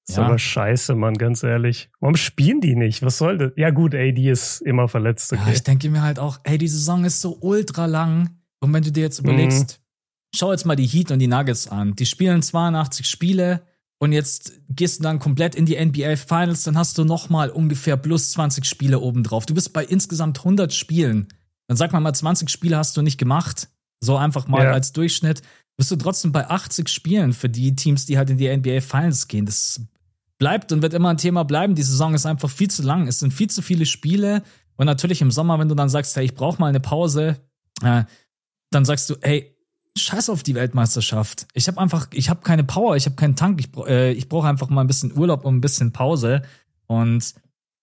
ist ja. aber scheiße, Mann, ganz ehrlich. Warum spielen die nicht? Was soll das? Ja, gut, ey, die ist immer verletzt. Okay. Ja, ich denke mir halt auch, ey, die Saison ist so ultra lang. Und wenn du dir jetzt überlegst, mhm. schau jetzt mal die Heat und die Nuggets an. Die spielen 82 Spiele und jetzt gehst du dann komplett in die NBA Finals, dann hast du nochmal ungefähr plus 20 Spiele obendrauf. Du bist bei insgesamt 100 Spielen. Dann sag mal mal, 20 Spiele hast du nicht gemacht. So einfach mal ja. als Durchschnitt. Bist du trotzdem bei 80 Spielen für die Teams, die halt in die NBA Finals gehen. Das bleibt und wird immer ein Thema bleiben. Die Saison ist einfach viel zu lang. Es sind viel zu viele Spiele. Und natürlich im Sommer, wenn du dann sagst, hey, ich brauche mal eine Pause, äh, dann sagst du, hey, scheiß auf die Weltmeisterschaft. Ich habe einfach, ich habe keine Power, ich habe keinen Tank. Ich, äh, ich brauche einfach mal ein bisschen Urlaub und ein bisschen Pause. Und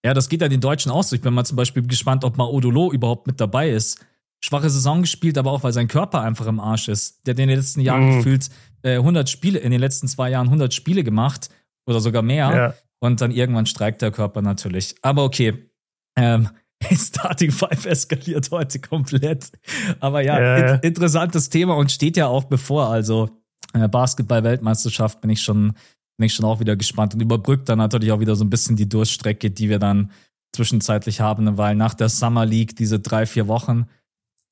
ja, das geht ja den Deutschen auch so. Ich bin mal zum Beispiel gespannt, ob mal Odolo überhaupt mit dabei ist. Schwache Saison gespielt, aber auch weil sein Körper einfach im Arsch ist. Der hat in den letzten Jahren mhm. gefühlt äh, 100 Spiele, in den letzten zwei Jahren 100 Spiele gemacht oder sogar mehr. Ja. Und dann irgendwann streikt der Körper natürlich. Aber okay. Ähm, Starting Five eskaliert heute komplett. Aber ja, ja, in interessantes Thema und steht ja auch bevor. Also äh, Basketball-Weltmeisterschaft bin ich schon, bin ich schon auch wieder gespannt und überbrückt dann natürlich auch wieder so ein bisschen die Durststrecke, die wir dann zwischenzeitlich haben, weil nach der Summer League diese drei, vier Wochen,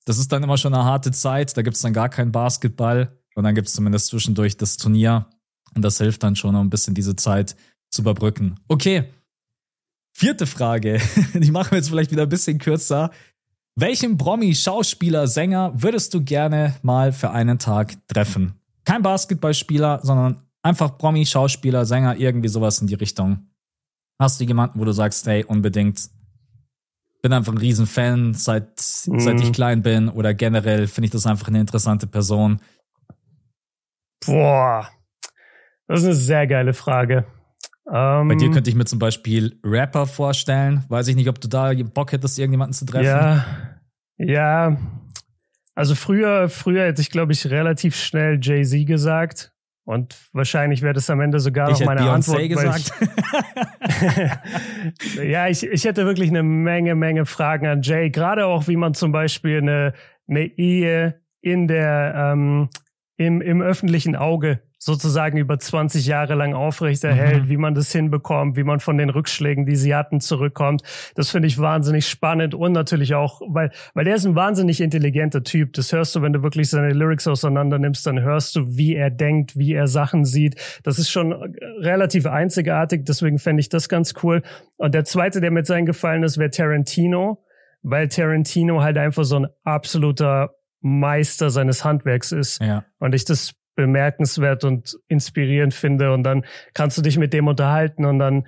das ist dann immer schon eine harte Zeit. Da gibt es dann gar keinen Basketball und dann gibt es zumindest zwischendurch das Turnier. Und das hilft dann schon, um ein bisschen diese Zeit zu überbrücken. Okay. Vierte Frage. Die machen wir jetzt vielleicht wieder ein bisschen kürzer. Welchen Promi, Schauspieler, Sänger würdest du gerne mal für einen Tag treffen? Kein Basketballspieler, sondern einfach Promi, Schauspieler, Sänger, irgendwie sowas in die Richtung. Hast du jemanden, wo du sagst, hey, unbedingt, bin einfach ein Riesenfan, seit, mhm. seit ich klein bin oder generell finde ich das einfach eine interessante Person. Boah, das ist eine sehr geile Frage. Ähm, Bei dir könnte ich mir zum Beispiel Rapper vorstellen. Weiß ich nicht, ob du da Bock hättest, irgendjemanden zu treffen. Ja, ja. Also früher, früher hätte ich, glaube ich, relativ schnell Jay-Z gesagt. Und wahrscheinlich wäre das am Ende sogar ich noch meine Beyoncé Antwort. Gesagt. Ich, ja, ich, ich hätte wirklich eine Menge, Menge Fragen an Jay. Gerade auch, wie man zum Beispiel eine, eine Ehe in der, ähm, im, im öffentlichen Auge sozusagen über 20 Jahre lang aufrechterhält, mhm. wie man das hinbekommt, wie man von den Rückschlägen, die sie hatten, zurückkommt. Das finde ich wahnsinnig spannend und natürlich auch, weil, weil er ist ein wahnsinnig intelligenter Typ. Das hörst du, wenn du wirklich seine Lyrics auseinander nimmst, dann hörst du, wie er denkt, wie er Sachen sieht. Das ist schon relativ einzigartig, deswegen fände ich das ganz cool. Und der zweite, der mit seinen gefallen ist, wäre Tarantino, weil Tarantino halt einfach so ein absoluter Meister seines Handwerks ist. Ja. Und ich das bemerkenswert und inspirierend finde. Und dann kannst du dich mit dem unterhalten. Und dann,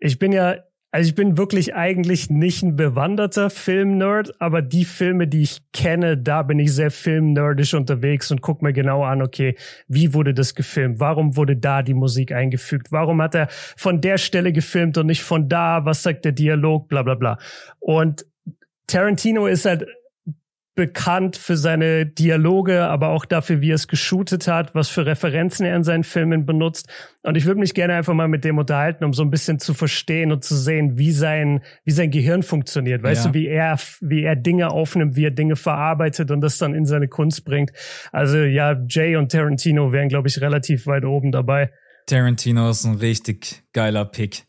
ich bin ja, also ich bin wirklich eigentlich nicht ein bewanderter Filmnerd, aber die Filme, die ich kenne, da bin ich sehr filmnerdisch unterwegs und guck mir genau an, okay, wie wurde das gefilmt? Warum wurde da die Musik eingefügt? Warum hat er von der Stelle gefilmt und nicht von da? Was sagt der Dialog? Bla bla bla. Und Tarantino ist halt bekannt für seine Dialoge, aber auch dafür, wie er es geshootet hat, was für Referenzen er in seinen Filmen benutzt. Und ich würde mich gerne einfach mal mit dem unterhalten, um so ein bisschen zu verstehen und zu sehen, wie sein, wie sein Gehirn funktioniert. Weißt ja. du, wie er, wie er Dinge aufnimmt, wie er Dinge verarbeitet und das dann in seine Kunst bringt. Also ja, Jay und Tarantino wären, glaube ich, relativ weit oben dabei. Tarantino ist ein richtig geiler Pick.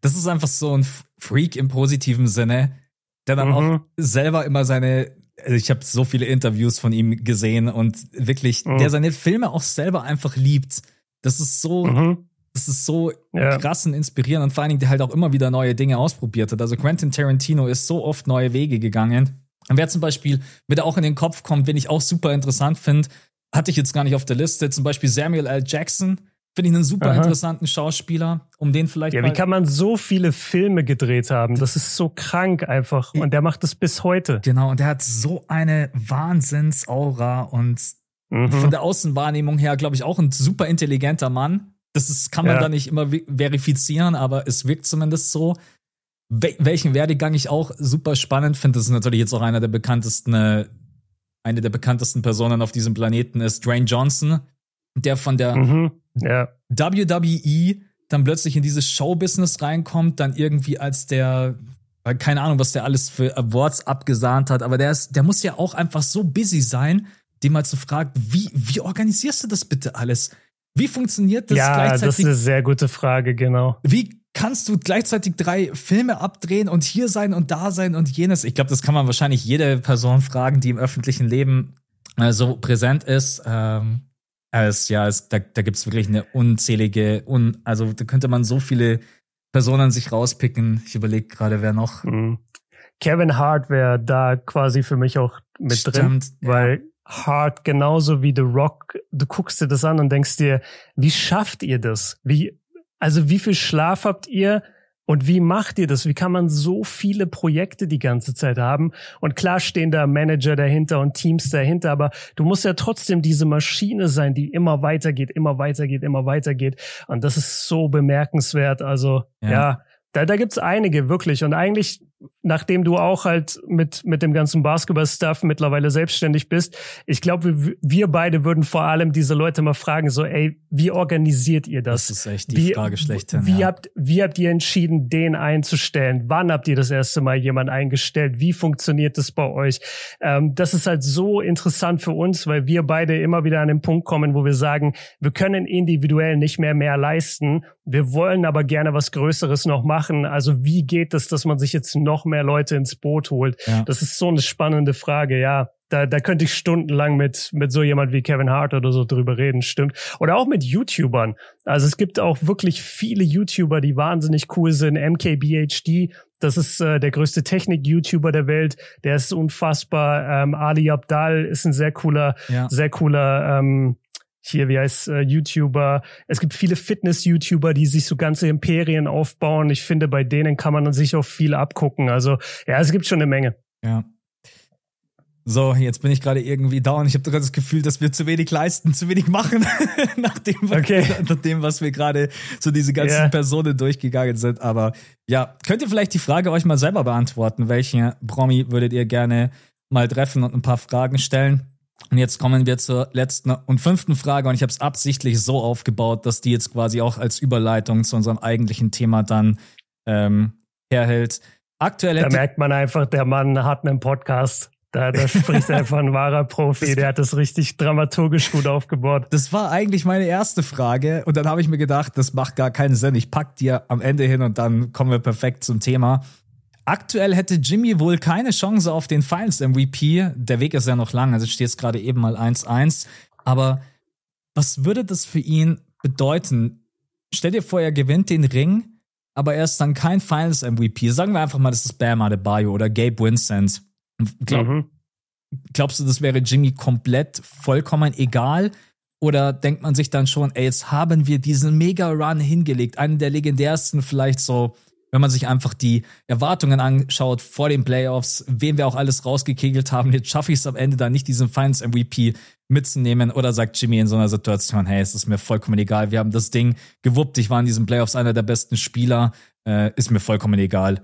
Das ist einfach so ein Freak im positiven Sinne, der dann mhm. auch selber immer seine also ich habe so viele Interviews von ihm gesehen und wirklich, mhm. der seine Filme auch selber einfach liebt. Das ist so, mhm. das ist so ja. krass und inspirierend und vor allen Dingen, der halt auch immer wieder neue Dinge ausprobiert hat. Also Quentin Tarantino ist so oft neue Wege gegangen. Und wer zum Beispiel wieder auch in den Kopf kommt, den ich auch super interessant finde, hatte ich jetzt gar nicht auf der Liste, zum Beispiel Samuel L. Jackson. Finde ich einen super Aha. interessanten Schauspieler, um den vielleicht. Ja, wie kann man so viele Filme gedreht haben? Das ist so krank einfach. Und der macht es bis heute. Genau, und der hat so eine Wahnsinnsaura und mhm. von der Außenwahrnehmung her, glaube ich, auch ein super intelligenter Mann. Das ist, kann man ja. da nicht immer verifizieren, aber es wirkt zumindest so. welchen Werdegang ich auch super spannend finde, das ist natürlich jetzt auch einer der bekanntesten, äh, eine der bekanntesten Personen auf diesem Planeten ist Dwayne Johnson, der von der mhm ja. WWE dann plötzlich in dieses Showbusiness reinkommt, dann irgendwie als der, keine Ahnung, was der alles für Awards abgesahnt hat, aber der ist, der muss ja auch einfach so busy sein, dem mal zu fragen, wie, wie organisierst du das bitte alles? Wie funktioniert das ja, gleichzeitig? Ja, das ist eine sehr gute Frage, genau. Wie kannst du gleichzeitig drei Filme abdrehen und hier sein und da sein und jenes? Ich glaube, das kann man wahrscheinlich jede Person fragen, die im öffentlichen Leben äh, so präsent ist. Ähm, es, ja, es, da, da gibt es wirklich eine unzählige, un, also da könnte man so viele Personen sich rauspicken. Ich überlege gerade, wer noch. Mhm. Kevin Hart wäre da quasi für mich auch mit Stimmt, drin, weil ja. Hart genauso wie The Rock, du guckst dir das an und denkst dir, wie schafft ihr das? Wie, also wie viel Schlaf habt ihr? Und wie macht ihr das? Wie kann man so viele Projekte die ganze Zeit haben? Und klar stehen da Manager dahinter und Teams dahinter, aber du musst ja trotzdem diese Maschine sein, die immer weitergeht, immer weitergeht, immer weitergeht. Und das ist so bemerkenswert. Also ja, ja da, da gibt's einige wirklich. Und eigentlich nachdem du auch halt mit, mit dem ganzen Basketball-Stuff mittlerweile selbstständig bist, ich glaube, wir beide würden vor allem diese Leute mal fragen, so, ey, wie organisiert ihr das? Das ist echt die wie, Frage schlechthin. Wie, ja. habt, wie habt ihr entschieden, den einzustellen? Wann habt ihr das erste Mal jemand eingestellt? Wie funktioniert das bei euch? Ähm, das ist halt so interessant für uns, weil wir beide immer wieder an den Punkt kommen, wo wir sagen, wir können individuell nicht mehr mehr leisten. Wir wollen aber gerne was Größeres noch machen. Also wie geht es, dass man sich jetzt noch mehr Leute ins Boot holt? Ja. Das ist so eine spannende Frage, ja. Da, da könnte ich stundenlang mit, mit so jemand wie Kevin Hart oder so drüber reden, stimmt. Oder auch mit YouTubern. Also es gibt auch wirklich viele YouTuber, die wahnsinnig cool sind. MKBHD, das ist äh, der größte Technik-YouTuber der Welt. Der ist unfassbar. Ähm, Ali Abdal ist ein sehr cooler, ja. sehr cooler ähm, hier, wie heißt äh, YouTuber. Es gibt viele Fitness-YouTuber, die sich so ganze Imperien aufbauen. Ich finde, bei denen kann man sich auch viel abgucken. Also ja, es gibt schon eine Menge. Ja. So, jetzt bin ich gerade irgendwie down. Ich habe gerade das Gefühl, dass wir zu wenig leisten, zu wenig machen, nach, dem, okay. nach dem, was wir gerade so diese ganzen yeah. Personen durchgegangen sind. Aber ja, könnt ihr vielleicht die Frage euch mal selber beantworten? Welchen Promi würdet ihr gerne mal treffen und ein paar Fragen stellen? Und jetzt kommen wir zur letzten und fünften Frage und ich habe es absichtlich so aufgebaut, dass die jetzt quasi auch als Überleitung zu unserem eigentlichen Thema dann ähm, herhält. Aktuell da merkt man einfach, der Mann hat einen Podcast. Da, da spricht einfach ein wahrer Profi, der hat das richtig dramaturgisch gut aufgebaut. Das war eigentlich meine erste Frage und dann habe ich mir gedacht, das macht gar keinen Sinn. Ich pack dir am Ende hin und dann kommen wir perfekt zum Thema. Aktuell hätte Jimmy wohl keine Chance auf den Finals MVP. Der Weg ist ja noch lang, also steht es gerade eben mal 1-1. Aber was würde das für ihn bedeuten? Stell dir vor, er gewinnt den Ring, aber er ist dann kein Finals MVP. Sagen wir einfach mal, das ist Bam Adebayo oder Gabe Vincent. Glaub, mhm. Glaubst du, das wäre Jimmy komplett vollkommen egal? Oder denkt man sich dann schon, ey, jetzt haben wir diesen Mega-Run hingelegt, einen der legendärsten vielleicht so wenn man sich einfach die Erwartungen anschaut vor den Playoffs, wen wir auch alles rausgekegelt haben, jetzt schaffe ich es am Ende da nicht, diesen Finals MVP mitzunehmen oder sagt Jimmy in so einer Situation, hey, es ist mir vollkommen egal, wir haben das Ding gewuppt, ich war in diesen Playoffs einer der besten Spieler, äh, ist mir vollkommen egal.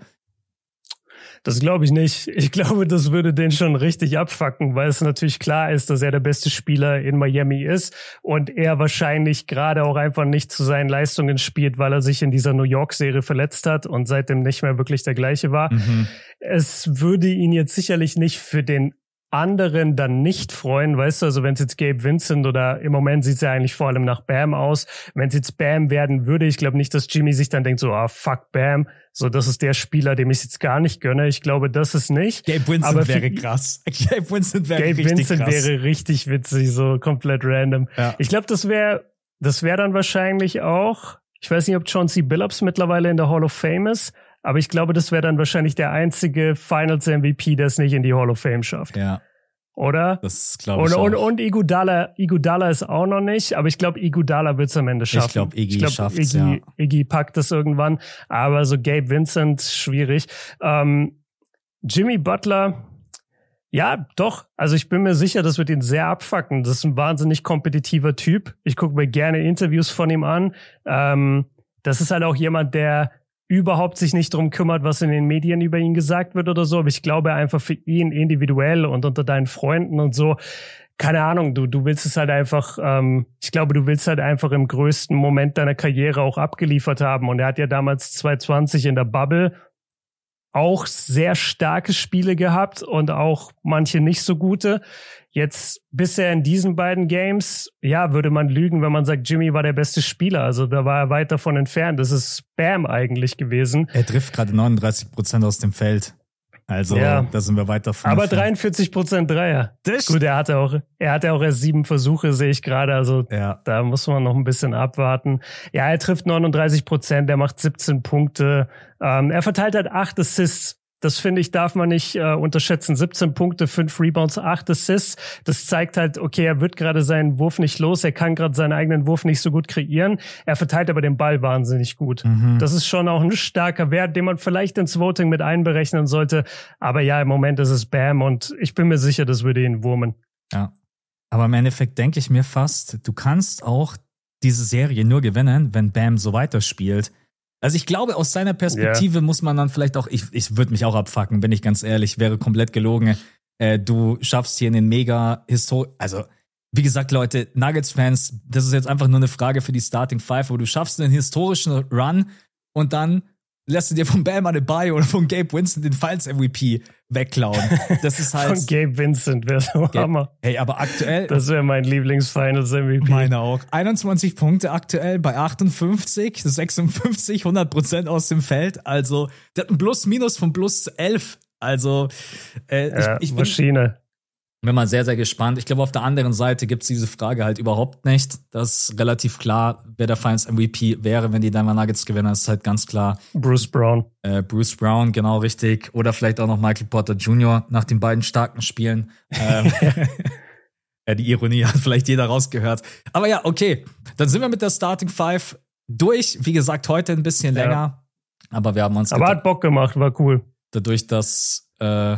Das glaube ich nicht. Ich glaube, das würde den schon richtig abfacken, weil es natürlich klar ist, dass er der beste Spieler in Miami ist und er wahrscheinlich gerade auch einfach nicht zu seinen Leistungen spielt, weil er sich in dieser New York-Serie verletzt hat und seitdem nicht mehr wirklich der gleiche war. Mhm. Es würde ihn jetzt sicherlich nicht für den anderen dann nicht freuen, weißt du, also wenn es jetzt Gabe Vincent oder im Moment sieht es ja eigentlich vor allem nach Bam aus, wenn es jetzt Bam werden würde, ich glaube nicht, dass Jimmy sich dann denkt so, ah, fuck Bam, so das ist der Spieler, dem ich jetzt gar nicht gönne. Ich glaube, das ist nicht. Gabe Vincent aber wäre krass. Gabe Vincent wäre Gabe richtig Vincent krass. wäre richtig witzig, so komplett random. Ja. Ich glaube, das wäre, das wäre dann wahrscheinlich auch, ich weiß nicht, ob Chauncey Billups mittlerweile in der Hall of Fame ist, aber ich glaube, das wäre dann wahrscheinlich der einzige Finals MVP, der es nicht in die Hall of Fame schafft. Ja. Oder? Das glaube ich. Und, und, und Igudala, Igudala ist auch noch nicht, aber ich glaube, Igudala wird es am Ende schaffen. Ich glaube, Iggy glaub, schafft es. Iggy, ja. Iggy packt es irgendwann. Aber so Gabe Vincent, schwierig. Ähm, Jimmy Butler, ja, doch. Also ich bin mir sicher, das wird ihn sehr abfacken. Das ist ein wahnsinnig kompetitiver Typ. Ich gucke mir gerne Interviews von ihm an. Ähm, das ist halt auch jemand, der überhaupt sich nicht drum kümmert, was in den Medien über ihn gesagt wird oder so. Aber ich glaube einfach für ihn individuell und unter deinen Freunden und so, keine Ahnung, du, du willst es halt einfach, ähm, ich glaube, du willst halt einfach im größten Moment deiner Karriere auch abgeliefert haben. Und er hat ja damals 2020 in der Bubble auch sehr starke Spiele gehabt und auch manche nicht so gute. Jetzt bisher in diesen beiden Games, ja, würde man lügen, wenn man sagt, Jimmy war der beste Spieler. Also da war er weit davon entfernt. Das ist Spam eigentlich gewesen. Er trifft gerade 39 Prozent aus dem Feld. Also ja. da sind wir weit davon. Aber 43 Prozent Dreier. Das Gut, er hatte auch, er hatte auch erst sieben Versuche, sehe ich gerade. Also ja. da muss man noch ein bisschen abwarten. Ja, er trifft 39 Prozent, er macht 17 Punkte. Ähm, er verteilt halt acht Assists das finde ich, darf man nicht äh, unterschätzen. 17 Punkte, 5 Rebounds, 8 Assists. Das zeigt halt, okay, er wird gerade seinen Wurf nicht los. Er kann gerade seinen eigenen Wurf nicht so gut kreieren. Er verteilt aber den Ball wahnsinnig gut. Mhm. Das ist schon auch ein starker Wert, den man vielleicht ins Voting mit einberechnen sollte. Aber ja, im Moment ist es Bam und ich bin mir sicher, das würde ihn wurmen. Ja. Aber im Endeffekt denke ich mir fast, du kannst auch diese Serie nur gewinnen, wenn Bam so weiterspielt. Also ich glaube, aus seiner Perspektive yeah. muss man dann vielleicht auch, ich, ich würde mich auch abfacken, bin ich ganz ehrlich, wäre komplett gelogen. Äh, du schaffst hier einen mega Histor also wie gesagt, Leute, Nuggets-Fans, das ist jetzt einfach nur eine Frage für die Starting Five, wo du schaffst einen historischen Run und dann lässt du dir von Bam Adebayo oder von Gabe Winston den Files MVP wegklauen. Das ist halt. von Gabe Vincent wäre so Gabe, Hammer. Hey, aber aktuell. Das wäre mein Lieblings-Finals MVP. Meine auch. 21 Punkte aktuell bei 58, 56, 100 Prozent aus dem Feld. Also, der hat ein Plus-Minus von plus 11. Also, äh, ja, ich, ich bin, Maschine bin mal sehr, sehr gespannt. Ich glaube, auf der anderen Seite gibt's diese Frage halt überhaupt nicht. Das ist relativ klar, wer der Finals MVP wäre, wenn die Denver Nuggets gewinnen, das ist halt ganz klar. Bruce Brown. Äh, Bruce Brown, genau richtig. Oder vielleicht auch noch Michael Porter Jr. nach den beiden starken Spielen. Ähm, ja, die Ironie hat vielleicht jeder rausgehört. Aber ja, okay. Dann sind wir mit der Starting Five durch. Wie gesagt, heute ein bisschen länger. Ja. Aber wir haben uns. Aber hat Bock gemacht, war cool. Dadurch, dass äh,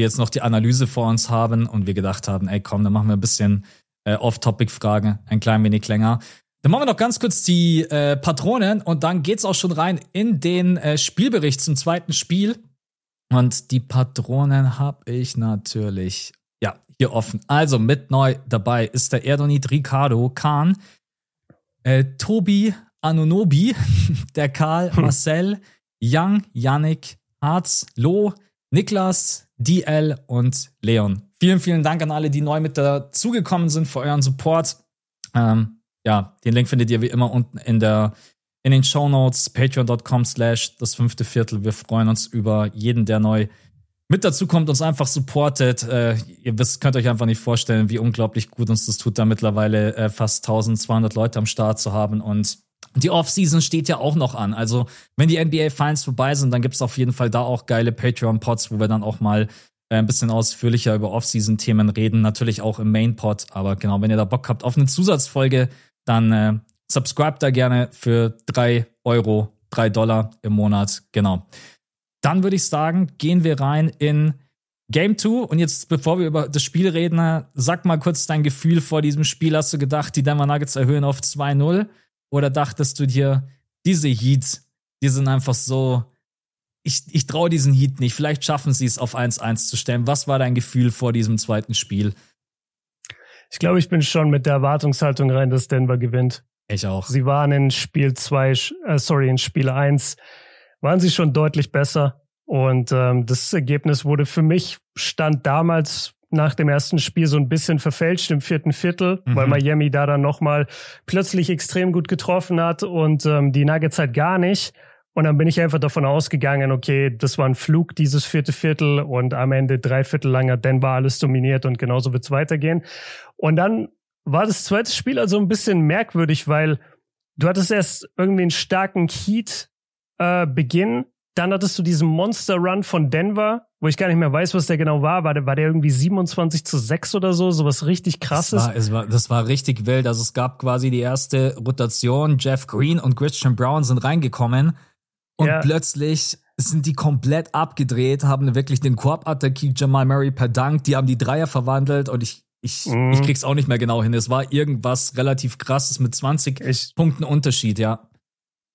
wir jetzt noch die Analyse vor uns haben und wir gedacht haben, ey komm, dann machen wir ein bisschen äh, Off-Topic-Frage, ein klein wenig länger. Dann machen wir noch ganz kurz die äh, Patronen und dann geht's auch schon rein in den äh, Spielbericht zum zweiten Spiel. Und die Patronen habe ich natürlich ja hier offen. Also mit neu dabei ist der Erdonit Ricardo Kahn, äh, Tobi Anunobi, der Karl Marcel, Young, Yannick, Harz, Lo, Niklas, DL und Leon. Vielen, vielen Dank an alle, die neu mit dazugekommen sind für euren Support. Ähm, ja, den Link findet ihr wie immer unten in der in den Show Notes, patreon.com slash das fünfte Viertel. Wir freuen uns über jeden, der neu mit dazu kommt, uns einfach supportet. Äh, ihr wisst, könnt euch einfach nicht vorstellen, wie unglaublich gut uns das tut, da mittlerweile äh, fast 1200 Leute am Start zu haben und die Offseason steht ja auch noch an. Also, wenn die NBA Finals vorbei sind, dann gibt's auf jeden Fall da auch geile Patreon-Pods, wo wir dann auch mal äh, ein bisschen ausführlicher über Offseason-Themen reden. Natürlich auch im Main-Pod. Aber genau, wenn ihr da Bock habt auf eine Zusatzfolge, dann äh, subscribe da gerne für drei Euro, drei Dollar im Monat. Genau. Dann würde ich sagen, gehen wir rein in Game 2. Und jetzt, bevor wir über das Spiel reden, sag mal kurz dein Gefühl vor diesem Spiel. Hast du gedacht, die Denver Nuggets erhöhen auf 2-0? Oder dachtest du dir, diese Heats, die sind einfach so, ich, ich traue diesen Heat nicht. Vielleicht schaffen sie es auf 1-1 zu stellen. Was war dein Gefühl vor diesem zweiten Spiel? Ich glaube, ich bin schon mit der Erwartungshaltung rein, dass Denver gewinnt. Ich auch. Sie waren in Spiel 2, äh, sorry, in Spiel 1 waren sie schon deutlich besser. Und ähm, das Ergebnis wurde für mich, stand damals nach dem ersten Spiel so ein bisschen verfälscht im vierten Viertel, mhm. weil Miami da dann nochmal plötzlich extrem gut getroffen hat und ähm, die Nuggets halt gar nicht. Und dann bin ich einfach davon ausgegangen, okay, das war ein Flug, dieses vierte Viertel und am Ende drei Viertel lang hat Denver alles dominiert und genauso wird's weitergehen. Und dann war das zweite Spiel also ein bisschen merkwürdig, weil du hattest erst irgendwie einen starken Heat äh, Beginn dann hattest du diesen Monster Run von Denver, wo ich gar nicht mehr weiß, was der genau war. War der, war der irgendwie 27 zu 6 oder so? Sowas richtig krasses. Das war, es war, das war richtig wild. Also es gab quasi die erste Rotation. Jeff Green und Christian Brown sind reingekommen. Und ja. plötzlich sind die komplett abgedreht, haben wirklich den Korb attackiert, Jamal Murray per Dank. Die haben die Dreier verwandelt und ich, ich, mhm. ich krieg's auch nicht mehr genau hin. Es war irgendwas relativ krasses mit 20 ich, Punkten Unterschied, ja.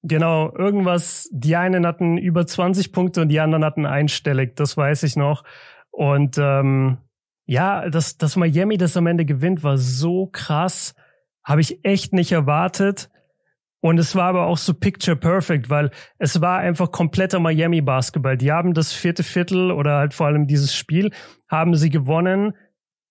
Genau, irgendwas, die einen hatten über 20 Punkte und die anderen hatten einstellig, das weiß ich noch. Und ähm, ja, dass, dass Miami das am Ende gewinnt, war so krass. Habe ich echt nicht erwartet. Und es war aber auch so picture perfect, weil es war einfach kompletter Miami Basketball. Die haben das vierte Viertel oder halt vor allem dieses Spiel haben sie gewonnen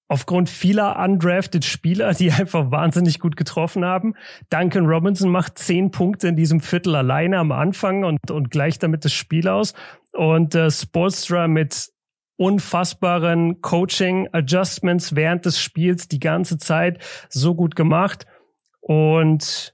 aufgrund vieler undrafted Spieler, die einfach wahnsinnig gut getroffen haben. Duncan Robinson macht zehn Punkte in diesem Viertel alleine am Anfang und, und gleicht damit das Spiel aus. Und äh, Sportstra mit unfassbaren Coaching-Adjustments während des Spiels die ganze Zeit so gut gemacht. Und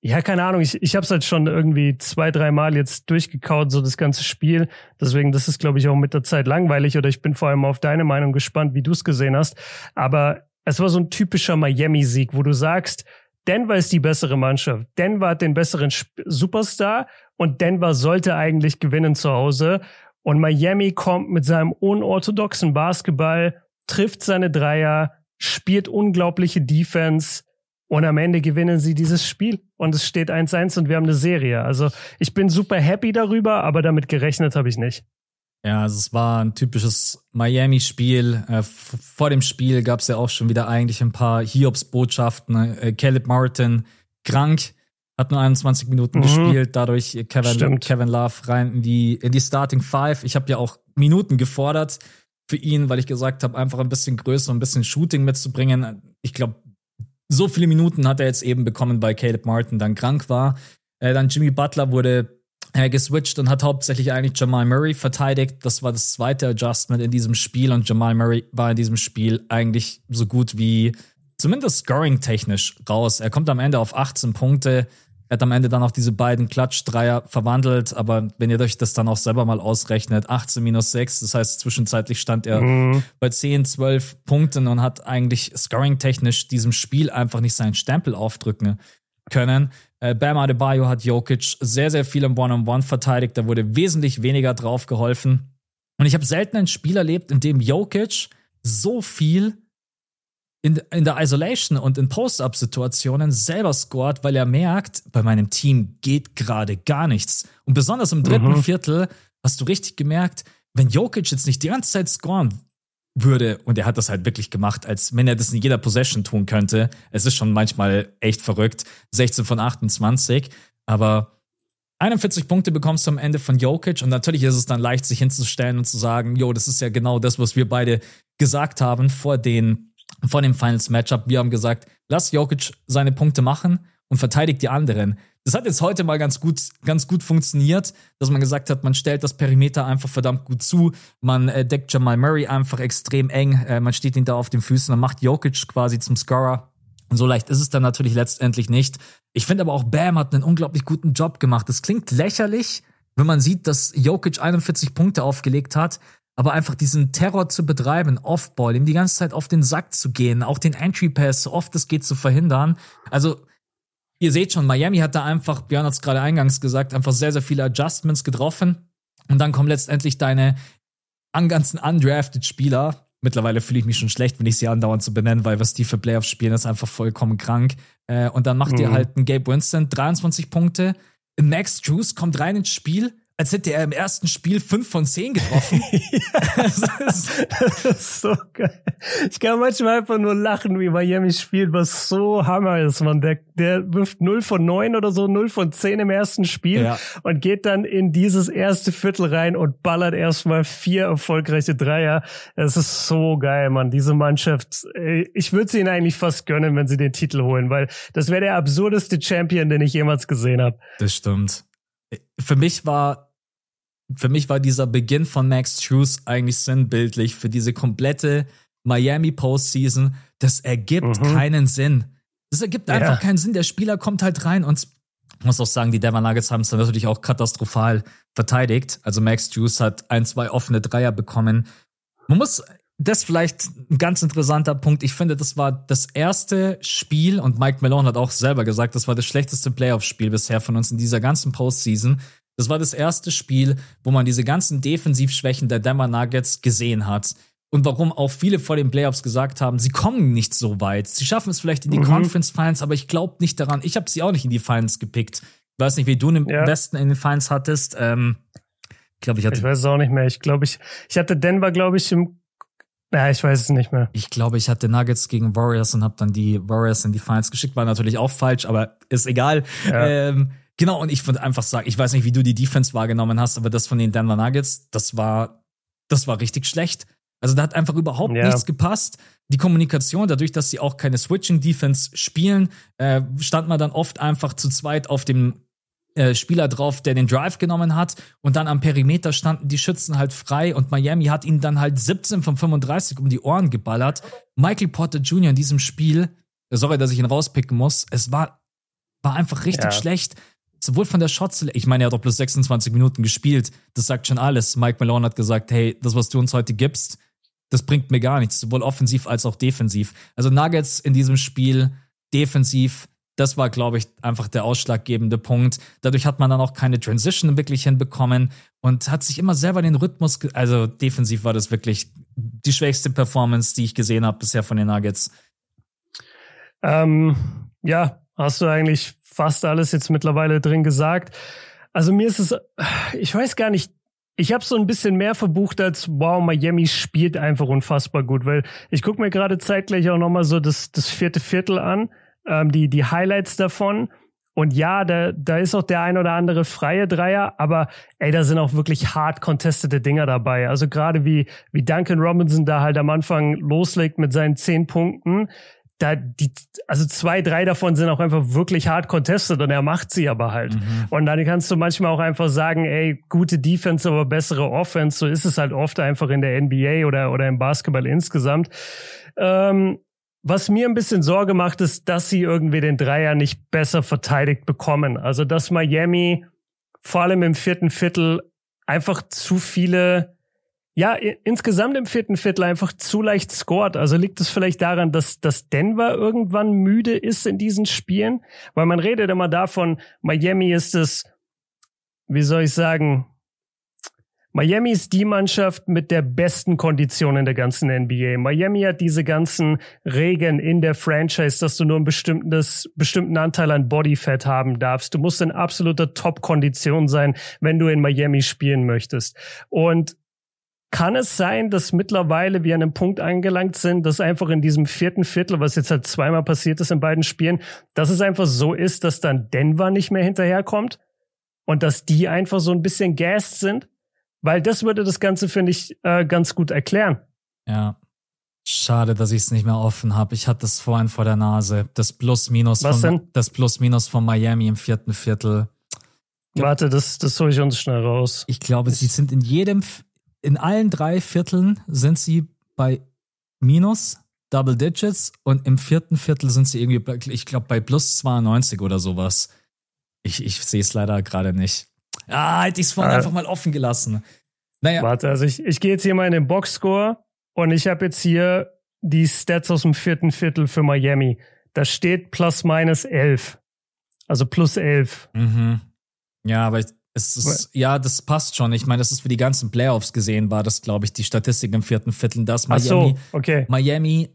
ja, keine Ahnung. Ich, ich habe es halt schon irgendwie zwei, drei Mal jetzt durchgekaut, so das ganze Spiel. Deswegen, das ist, glaube ich, auch mit der Zeit langweilig. Oder ich bin vor allem auf deine Meinung gespannt, wie du es gesehen hast. Aber es war so ein typischer Miami-Sieg, wo du sagst, Denver ist die bessere Mannschaft. Denver hat den besseren Superstar und Denver sollte eigentlich gewinnen zu Hause. Und Miami kommt mit seinem unorthodoxen Basketball, trifft seine Dreier, spielt unglaubliche Defense und am Ende gewinnen sie dieses Spiel und es steht 1-1 und wir haben eine Serie. Also ich bin super happy darüber, aber damit gerechnet habe ich nicht. Ja, also es war ein typisches Miami-Spiel. Äh, vor dem Spiel gab es ja auch schon wieder eigentlich ein paar Hiobs-Botschaften. Äh, Caleb Martin krank, hat nur 21 Minuten mhm. gespielt, dadurch Kevin, Kevin Love rein in die, in die Starting Five. Ich habe ja auch Minuten gefordert für ihn, weil ich gesagt habe, einfach ein bisschen größer, ein bisschen Shooting mitzubringen. Ich glaube, so viele Minuten hat er jetzt eben bekommen, weil Caleb Martin dann krank war. Äh, dann Jimmy Butler wurde äh, geswitcht und hat hauptsächlich eigentlich Jamal Murray verteidigt. Das war das zweite Adjustment in diesem Spiel und Jamal Murray war in diesem Spiel eigentlich so gut wie zumindest scoring-technisch raus. Er kommt am Ende auf 18 Punkte, er hat am Ende dann auch diese beiden Klatsch-Dreier verwandelt, aber wenn ihr euch das dann auch selber mal ausrechnet, 18 minus 6, das heißt zwischenzeitlich stand er mhm. bei 10, 12 Punkten und hat eigentlich scoring-technisch diesem Spiel einfach nicht seinen Stempel aufdrücken können. Äh, Bam Adebayo hat Jokic sehr, sehr viel im One-on-One -on -One verteidigt, da wurde wesentlich weniger drauf geholfen. Und ich habe selten ein Spiel erlebt, in dem Jokic so viel in, in der Isolation und in Post-Up-Situationen selber scored, weil er merkt, bei meinem Team geht gerade gar nichts. Und besonders im dritten mhm. Viertel hast du richtig gemerkt, wenn Jokic jetzt nicht die ganze Zeit scoren würde, und er hat das halt wirklich gemacht, als wenn er das in jeder Possession tun könnte. Es ist schon manchmal echt verrückt. 16 von 28. Aber 41 Punkte bekommst du am Ende von Jokic und natürlich ist es dann leicht, sich hinzustellen und zu sagen, jo, das ist ja genau das, was wir beide gesagt haben vor den, vor dem Finals Matchup. Wir haben gesagt, lass Jokic seine Punkte machen und verteidigt die anderen. Das hat jetzt heute mal ganz gut, ganz gut funktioniert, dass man gesagt hat, man stellt das Perimeter einfach verdammt gut zu, man äh, deckt Jamal Murray einfach extrem eng, äh, man steht ihn da auf den Füßen und macht Jokic quasi zum Scorer. Und so leicht ist es dann natürlich letztendlich nicht. Ich finde aber auch Bam hat einen unglaublich guten Job gemacht. Es klingt lächerlich, wenn man sieht, dass Jokic 41 Punkte aufgelegt hat, aber einfach diesen Terror zu betreiben, Offball, ihm die ganze Zeit auf den Sack zu gehen, auch den Entry Pass so oft es geht zu verhindern. Also ihr seht schon, Miami hat da einfach, Björn hat es gerade eingangs gesagt, einfach sehr, sehr viele Adjustments getroffen. Und dann kommen letztendlich deine ganzen undrafted Spieler, Mittlerweile fühle ich mich schon schlecht, wenn ich sie andauernd zu so benennen, weil was die für Playoffs spielen, ist einfach vollkommen krank. Äh, und dann macht mhm. ihr halt ein Gabe Winston 23 Punkte. Max Juice kommt rein ins Spiel, als hätte er im ersten Spiel fünf von zehn getroffen. das, ist, so geil. Ich kann manchmal einfach nur lachen, wie Miami spielt, was so Hammer ist, man. Der, der wirft 0 von 9 oder so, 0 von 10 im ersten Spiel ja. und geht dann in dieses erste Viertel rein und ballert erstmal vier erfolgreiche Dreier. Es ist so geil, man. Diese Mannschaft, ich würde sie ihnen eigentlich fast gönnen, wenn sie den Titel holen, weil das wäre der absurdeste Champion, den ich jemals gesehen habe. Das stimmt. Für mich war für mich war dieser Beginn von Max Trues eigentlich sinnbildlich für diese komplette Miami Postseason. Das ergibt mhm. keinen Sinn. Das ergibt einfach ja. keinen Sinn. Der Spieler kommt halt rein und ich muss auch sagen, die Denver Nuggets haben es dann natürlich auch katastrophal verteidigt. Also Max Juice hat ein, zwei offene Dreier bekommen. Man muss, das vielleicht ein ganz interessanter Punkt. Ich finde, das war das erste Spiel und Mike Malone hat auch selber gesagt, das war das schlechteste Playoff-Spiel bisher von uns in dieser ganzen Postseason. Das war das erste Spiel, wo man diese ganzen Defensivschwächen der Denver Nuggets gesehen hat. Und warum auch viele vor den Playoffs gesagt haben, sie kommen nicht so weit. Sie schaffen es vielleicht in die mhm. Conference Finals, aber ich glaube nicht daran. Ich habe sie auch nicht in die Finals gepickt. Ich weiß nicht, wie du im ja. Westen in den Finals hattest. Ähm, ich glaube, ich hatte. Ich weiß es auch nicht mehr. Ich glaube, ich, ich hatte Denver, glaube ich, im ja, ich weiß es nicht mehr. Ich glaube, ich hatte Nuggets gegen Warriors und habe dann die Warriors in die Finals geschickt. War natürlich auch falsch, aber ist egal. Ja. Ähm, Genau, und ich würde einfach sagen, ich weiß nicht, wie du die Defense wahrgenommen hast, aber das von den Denver Nuggets, das war, das war richtig schlecht. Also da hat einfach überhaupt ja. nichts gepasst. Die Kommunikation, dadurch, dass sie auch keine Switching-Defense spielen, äh, stand man dann oft einfach zu zweit auf dem äh, Spieler drauf, der den Drive genommen hat. Und dann am Perimeter standen die Schützen halt frei und Miami hat ihnen dann halt 17 von 35 um die Ohren geballert. Michael Porter Jr. in diesem Spiel, sorry, dass ich ihn rauspicken muss, es war, war einfach richtig ja. schlecht sowohl von der Shots, ich meine, er hat doch plus 26 Minuten gespielt. Das sagt schon alles. Mike Malone hat gesagt, hey, das, was du uns heute gibst, das bringt mir gar nichts, sowohl offensiv als auch defensiv. Also Nuggets in diesem Spiel defensiv, das war, glaube ich, einfach der ausschlaggebende Punkt. Dadurch hat man dann auch keine Transition wirklich hinbekommen und hat sich immer selber den Rhythmus, also defensiv war das wirklich die schwächste Performance, die ich gesehen habe bisher von den Nuggets. Ähm, ja, hast du eigentlich fast alles jetzt mittlerweile drin gesagt. Also mir ist es, ich weiß gar nicht, ich habe so ein bisschen mehr verbucht als, wow, Miami spielt einfach unfassbar gut, weil ich gucke mir gerade zeitgleich auch nochmal so das, das vierte Viertel an, ähm, die, die Highlights davon. Und ja, da, da ist auch der ein oder andere freie Dreier, aber ey, da sind auch wirklich hart contestete Dinger dabei. Also gerade wie, wie Duncan Robinson da halt am Anfang loslegt mit seinen zehn Punkten da die, also zwei, drei davon sind auch einfach wirklich hart contested und er macht sie aber halt. Mhm. Und dann kannst du manchmal auch einfach sagen, ey, gute Defense, aber bessere Offense. So ist es halt oft einfach in der NBA oder, oder im Basketball insgesamt. Ähm, was mir ein bisschen Sorge macht, ist, dass sie irgendwie den Dreier nicht besser verteidigt bekommen. Also, dass Miami vor allem im vierten Viertel einfach zu viele ja, insgesamt im vierten Viertel einfach zu leicht scored. Also liegt es vielleicht daran, dass, dass Denver irgendwann müde ist in diesen Spielen? Weil man redet immer davon, Miami ist es, wie soll ich sagen, Miami ist die Mannschaft mit der besten Kondition in der ganzen NBA. Miami hat diese ganzen Regeln in der Franchise, dass du nur einen bestimmtes, bestimmten Anteil an Bodyfat haben darfst. Du musst in absoluter Top-Kondition sein, wenn du in Miami spielen möchtest. Und kann es sein, dass mittlerweile wir an einem Punkt angelangt sind, dass einfach in diesem vierten Viertel, was jetzt halt zweimal passiert ist in beiden Spielen, dass es einfach so ist, dass dann Denver nicht mehr hinterherkommt? und dass die einfach so ein bisschen gassed sind? Weil das würde das Ganze, finde ich, äh, ganz gut erklären. Ja. Schade, dass ich es nicht mehr offen habe. Ich hatte es vorhin vor der Nase. Das Plus-Minus von, das Plus-Minus von Miami im vierten Viertel. Warte, das, das hole ich uns schnell raus. Ich glaube, sie sind in jedem, in allen drei Vierteln sind sie bei Minus, Double Digits und im vierten Viertel sind sie irgendwie, ich glaube, bei plus 92 oder sowas. Ich, ich sehe es leider gerade nicht. Ah, hätte ich es vorhin ah. einfach mal offen gelassen. Naja. Warte, also ich, ich gehe jetzt hier mal in den Boxscore und ich habe jetzt hier die Stats aus dem vierten Viertel für Miami. Da steht plus minus 11. Also plus 11. Mhm. Ja, aber es ist, ja, das passt schon. Ich meine, das ist für die ganzen Playoffs gesehen, war das, glaube ich, die Statistik im vierten Viertel, dass Miami, so, okay. Miami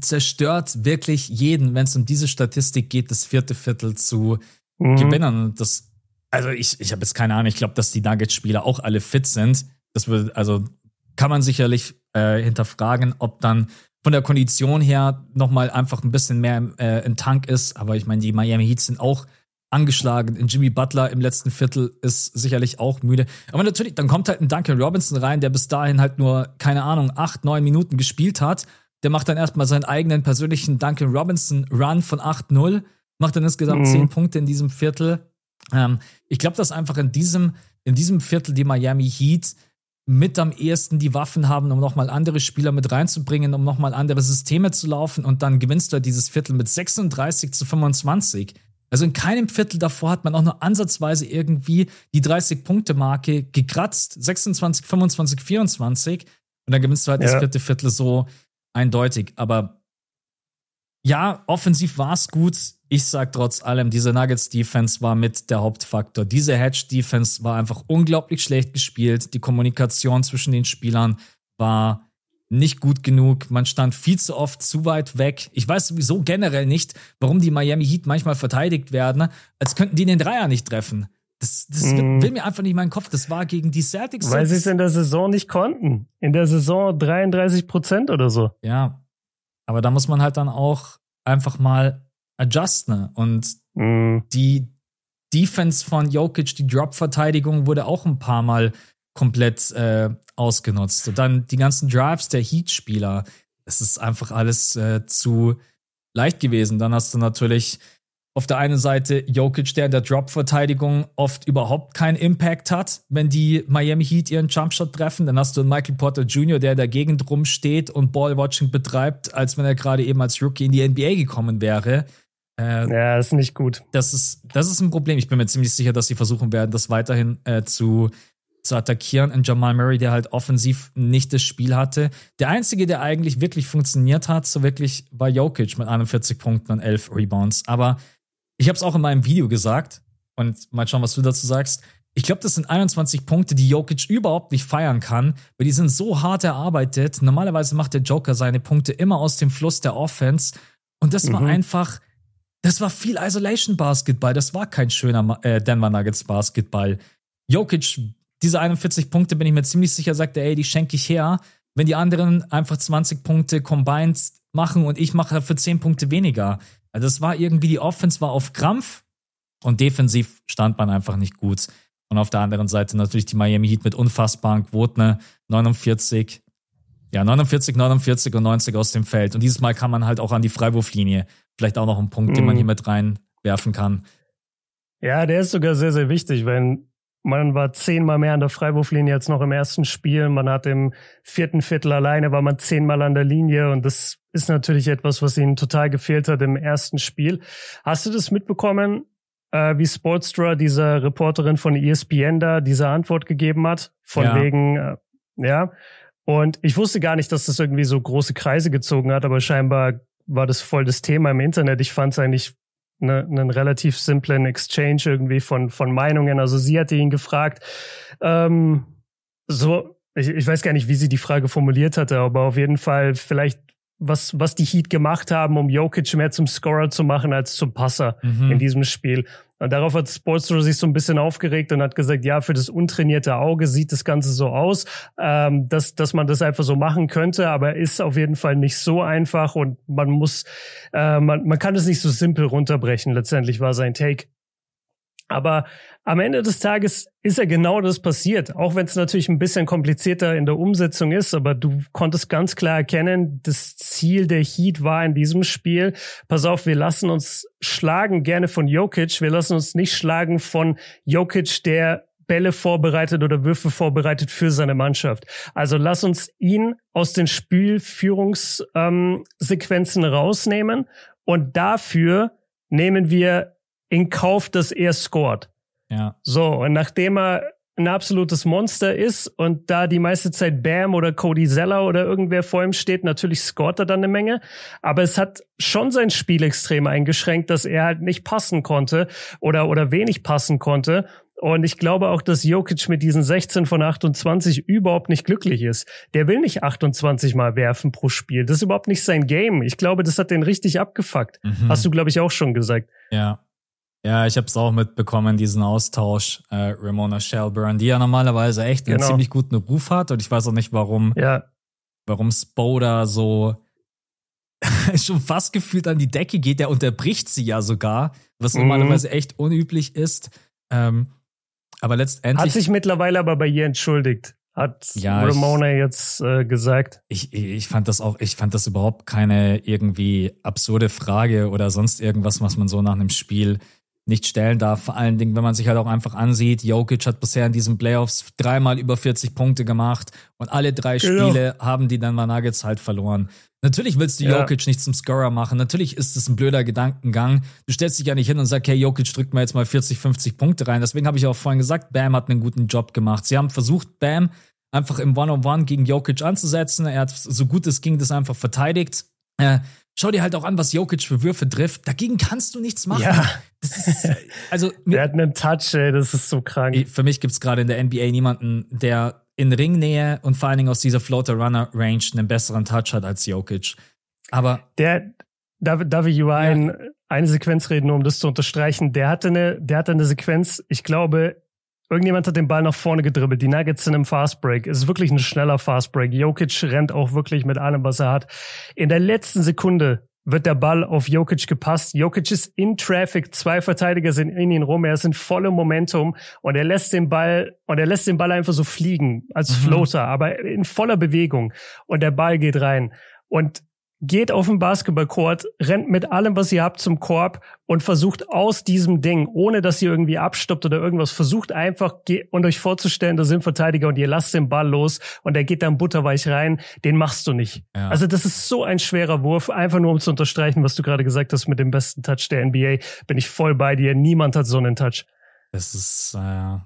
zerstört wirklich jeden, wenn es um diese Statistik geht, das vierte Viertel zu mhm. gewinnen. Das, also ich, ich habe jetzt keine Ahnung, ich glaube, dass die Nuggets-Spieler auch alle fit sind. Das wird, also kann man sicherlich äh, hinterfragen, ob dann von der Kondition her nochmal einfach ein bisschen mehr äh, im Tank ist. Aber ich meine, die Miami Heat sind auch angeschlagen. In Jimmy Butler im letzten Viertel ist sicherlich auch müde. Aber natürlich, dann kommt halt ein Duncan Robinson rein, der bis dahin halt nur, keine Ahnung, acht, neun Minuten gespielt hat. Der macht dann erstmal seinen eigenen persönlichen Duncan Robinson Run von 8-0, macht dann insgesamt mhm. zehn Punkte in diesem Viertel. Ähm, ich glaube, dass einfach in diesem, in diesem Viertel die Miami Heat mit am ehesten die Waffen haben, um nochmal andere Spieler mit reinzubringen, um nochmal andere Systeme zu laufen und dann gewinnst du halt dieses Viertel mit 36 zu 25. Also in keinem Viertel davor hat man auch nur ansatzweise irgendwie die 30-Punkte-Marke gekratzt. 26, 25, 24. Und dann gewinnst du halt ja. das vierte Viertel so eindeutig. Aber ja, offensiv war es gut. Ich sag trotz allem, diese Nuggets-Defense war mit der Hauptfaktor. Diese Hedge-Defense war einfach unglaublich schlecht gespielt. Die Kommunikation zwischen den Spielern war nicht gut genug. Man stand viel zu oft zu weit weg. Ich weiß sowieso generell nicht, warum die Miami Heat manchmal verteidigt werden, als könnten die den Dreier nicht treffen. Das, das mm. will mir einfach nicht meinen Kopf. Das war gegen die Celtics. Weil sie es in der Saison nicht konnten. In der Saison 33 Prozent oder so. Ja. Aber da muss man halt dann auch einfach mal adjusten. Und mm. die Defense von Jokic, die Drop-Verteidigung wurde auch ein paar Mal komplett äh, ausgenutzt. Und dann die ganzen Drives der Heat-Spieler. Es ist einfach alles äh, zu leicht gewesen. Dann hast du natürlich auf der einen Seite Jokic, der in der Drop-Verteidigung oft überhaupt keinen Impact hat, wenn die Miami Heat ihren Jumpshot treffen. Dann hast du Michael Porter Jr., der in der Gegend rumsteht und Ballwatching betreibt, als wenn er gerade eben als Rookie in die NBA gekommen wäre. Äh, ja, ist nicht gut. Das ist, das ist ein Problem. Ich bin mir ziemlich sicher, dass sie versuchen werden, das weiterhin äh, zu zu attackieren. Und Jamal Murray, der halt offensiv nicht das Spiel hatte. Der einzige, der eigentlich wirklich funktioniert hat, so wirklich, war Jokic mit 41 Punkten und 11 Rebounds. Aber ich habe es auch in meinem Video gesagt und mal schauen, was du dazu sagst. Ich glaube, das sind 21 Punkte, die Jokic überhaupt nicht feiern kann, weil die sind so hart erarbeitet. Normalerweise macht der Joker seine Punkte immer aus dem Fluss der Offense. Und das mhm. war einfach, das war viel Isolation Basketball. Das war kein schöner äh, Denver Nuggets Basketball. Jokic diese 41 Punkte bin ich mir ziemlich sicher, sagt er, ey, die schenke ich her. Wenn die anderen einfach 20 Punkte combined machen und ich mache dafür 10 Punkte weniger. Also das war irgendwie, die Offense war auf Krampf und defensiv stand man einfach nicht gut. Und auf der anderen Seite natürlich die Miami Heat mit unfassbaren Quoten, 49, ja, 49, 49 und 90 aus dem Feld. Und dieses Mal kann man halt auch an die Freiwurflinie. Vielleicht auch noch ein Punkt, mhm. den man mhm. hier mit reinwerfen kann. Ja, der ist sogar sehr, sehr wichtig, wenn man war zehnmal mehr an der Freiwurflinie als noch im ersten Spiel. Man hat im vierten Viertel alleine war man zehnmal an der Linie und das ist natürlich etwas, was ihnen total gefehlt hat im ersten Spiel. Hast du das mitbekommen, äh, wie Sportstra, dieser Reporterin von ESPN da, diese Antwort gegeben hat? Von ja. wegen, äh, ja. Und ich wusste gar nicht, dass das irgendwie so große Kreise gezogen hat, aber scheinbar war das voll das Thema im Internet. Ich fand es eigentlich ne, einen relativ simplen Exchange irgendwie von, von Meinungen. Also sie hatte ihn gefragt, ähm, so, ich, ich weiß gar nicht, wie sie die Frage formuliert hatte, aber auf jeden Fall vielleicht was, was die Heat gemacht haben, um Jokic mehr zum Scorer zu machen als zum Passer mhm. in diesem Spiel. Und darauf hat Sportstra sich so ein bisschen aufgeregt und hat gesagt, ja, für das untrainierte Auge sieht das Ganze so aus, ähm, dass, dass man das einfach so machen könnte, aber ist auf jeden Fall nicht so einfach und man muss, äh, man, man kann es nicht so simpel runterbrechen. Letztendlich war sein Take. Aber am Ende des Tages ist ja genau das passiert. Auch wenn es natürlich ein bisschen komplizierter in der Umsetzung ist, aber du konntest ganz klar erkennen, das Ziel der Heat war in diesem Spiel, pass auf, wir lassen uns schlagen gerne von Jokic, wir lassen uns nicht schlagen von Jokic, der Bälle vorbereitet oder Würfe vorbereitet für seine Mannschaft. Also lass uns ihn aus den Spielführungssequenzen ähm, rausnehmen und dafür nehmen wir in Kauf, dass er scored. Ja. So, und nachdem er ein absolutes Monster ist und da die meiste Zeit Bam oder Cody Zeller oder irgendwer vor ihm steht, natürlich scoret er dann eine Menge. Aber es hat schon sein Spiel extrem eingeschränkt, dass er halt nicht passen konnte oder, oder wenig passen konnte. Und ich glaube auch, dass Jokic mit diesen 16 von 28 überhaupt nicht glücklich ist. Der will nicht 28 Mal werfen pro Spiel. Das ist überhaupt nicht sein Game. Ich glaube, das hat den richtig abgefuckt. Mhm. Hast du, glaube ich, auch schon gesagt. Ja. Ja, ich habe es auch mitbekommen, diesen Austausch, äh, Ramona Shelburne, die ja normalerweise echt einen genau. ziemlich guten Ruf hat. Und ich weiß auch nicht, warum, ja. warum Spoda so schon fast gefühlt an die Decke geht. Der unterbricht sie ja sogar, was mhm. normalerweise echt unüblich ist. Ähm, aber letztendlich. Hat sich mittlerweile aber bei ihr entschuldigt. Hat ja, Ramona ich, jetzt äh, gesagt. Ich, ich fand das auch, ich fand das überhaupt keine irgendwie absurde Frage oder sonst irgendwas, was man so nach einem Spiel nicht stellen darf. Vor allen Dingen, wenn man sich halt auch einfach ansieht, Jokic hat bisher in diesen Playoffs dreimal über 40 Punkte gemacht und alle drei genau. Spiele haben die dann mal Nuggets halt verloren. Natürlich willst du ja. Jokic nicht zum Scorer machen. Natürlich ist es ein blöder Gedankengang. Du stellst dich ja nicht hin und sagst, hey, Jokic drückt mir jetzt mal 40, 50 Punkte rein. Deswegen habe ich auch vorhin gesagt, Bam hat einen guten Job gemacht. Sie haben versucht, Bam einfach im One-on-One -on -One gegen Jokic anzusetzen. Er hat so gut es ging das einfach verteidigt. Äh, Schau dir halt auch an, was Jokic für Würfe trifft. Dagegen kannst du nichts machen. Ja. Ist, also, der hat einen Touch, ey, das ist so krank. Für mich gibt's gerade in der NBA niemanden, der in Ringnähe und vor allen Dingen aus dieser Floater-Runner-Range einen besseren Touch hat als Jokic. Aber. Der, darf, darf ich über ja. ein, eine Sequenz reden, um das zu unterstreichen? Der hatte eine, der hatte eine Sequenz, ich glaube, Irgendjemand hat den Ball nach vorne gedribbelt. Die Nuggets sind im Fastbreak. Es ist wirklich ein schneller Fastbreak. Jokic rennt auch wirklich mit allem, was er hat. In der letzten Sekunde wird der Ball auf Jokic gepasst. Jokic ist in Traffic, zwei Verteidiger sind in ihn rum, er ist in vollem Momentum und er lässt den Ball und er lässt den Ball einfach so fliegen als mhm. Floater, aber in voller Bewegung und der Ball geht rein. Und geht auf den Basketballcourt, rennt mit allem, was ihr habt, zum Korb und versucht aus diesem Ding, ohne dass ihr irgendwie abstoppt oder irgendwas, versucht einfach und euch vorzustellen, da sind Verteidiger und ihr lasst den Ball los und der geht dann butterweich rein, den machst du nicht. Ja. Also das ist so ein schwerer Wurf, einfach nur um zu unterstreichen, was du gerade gesagt hast mit dem besten Touch der NBA, bin ich voll bei dir. Niemand hat so einen Touch. Das ist, äh,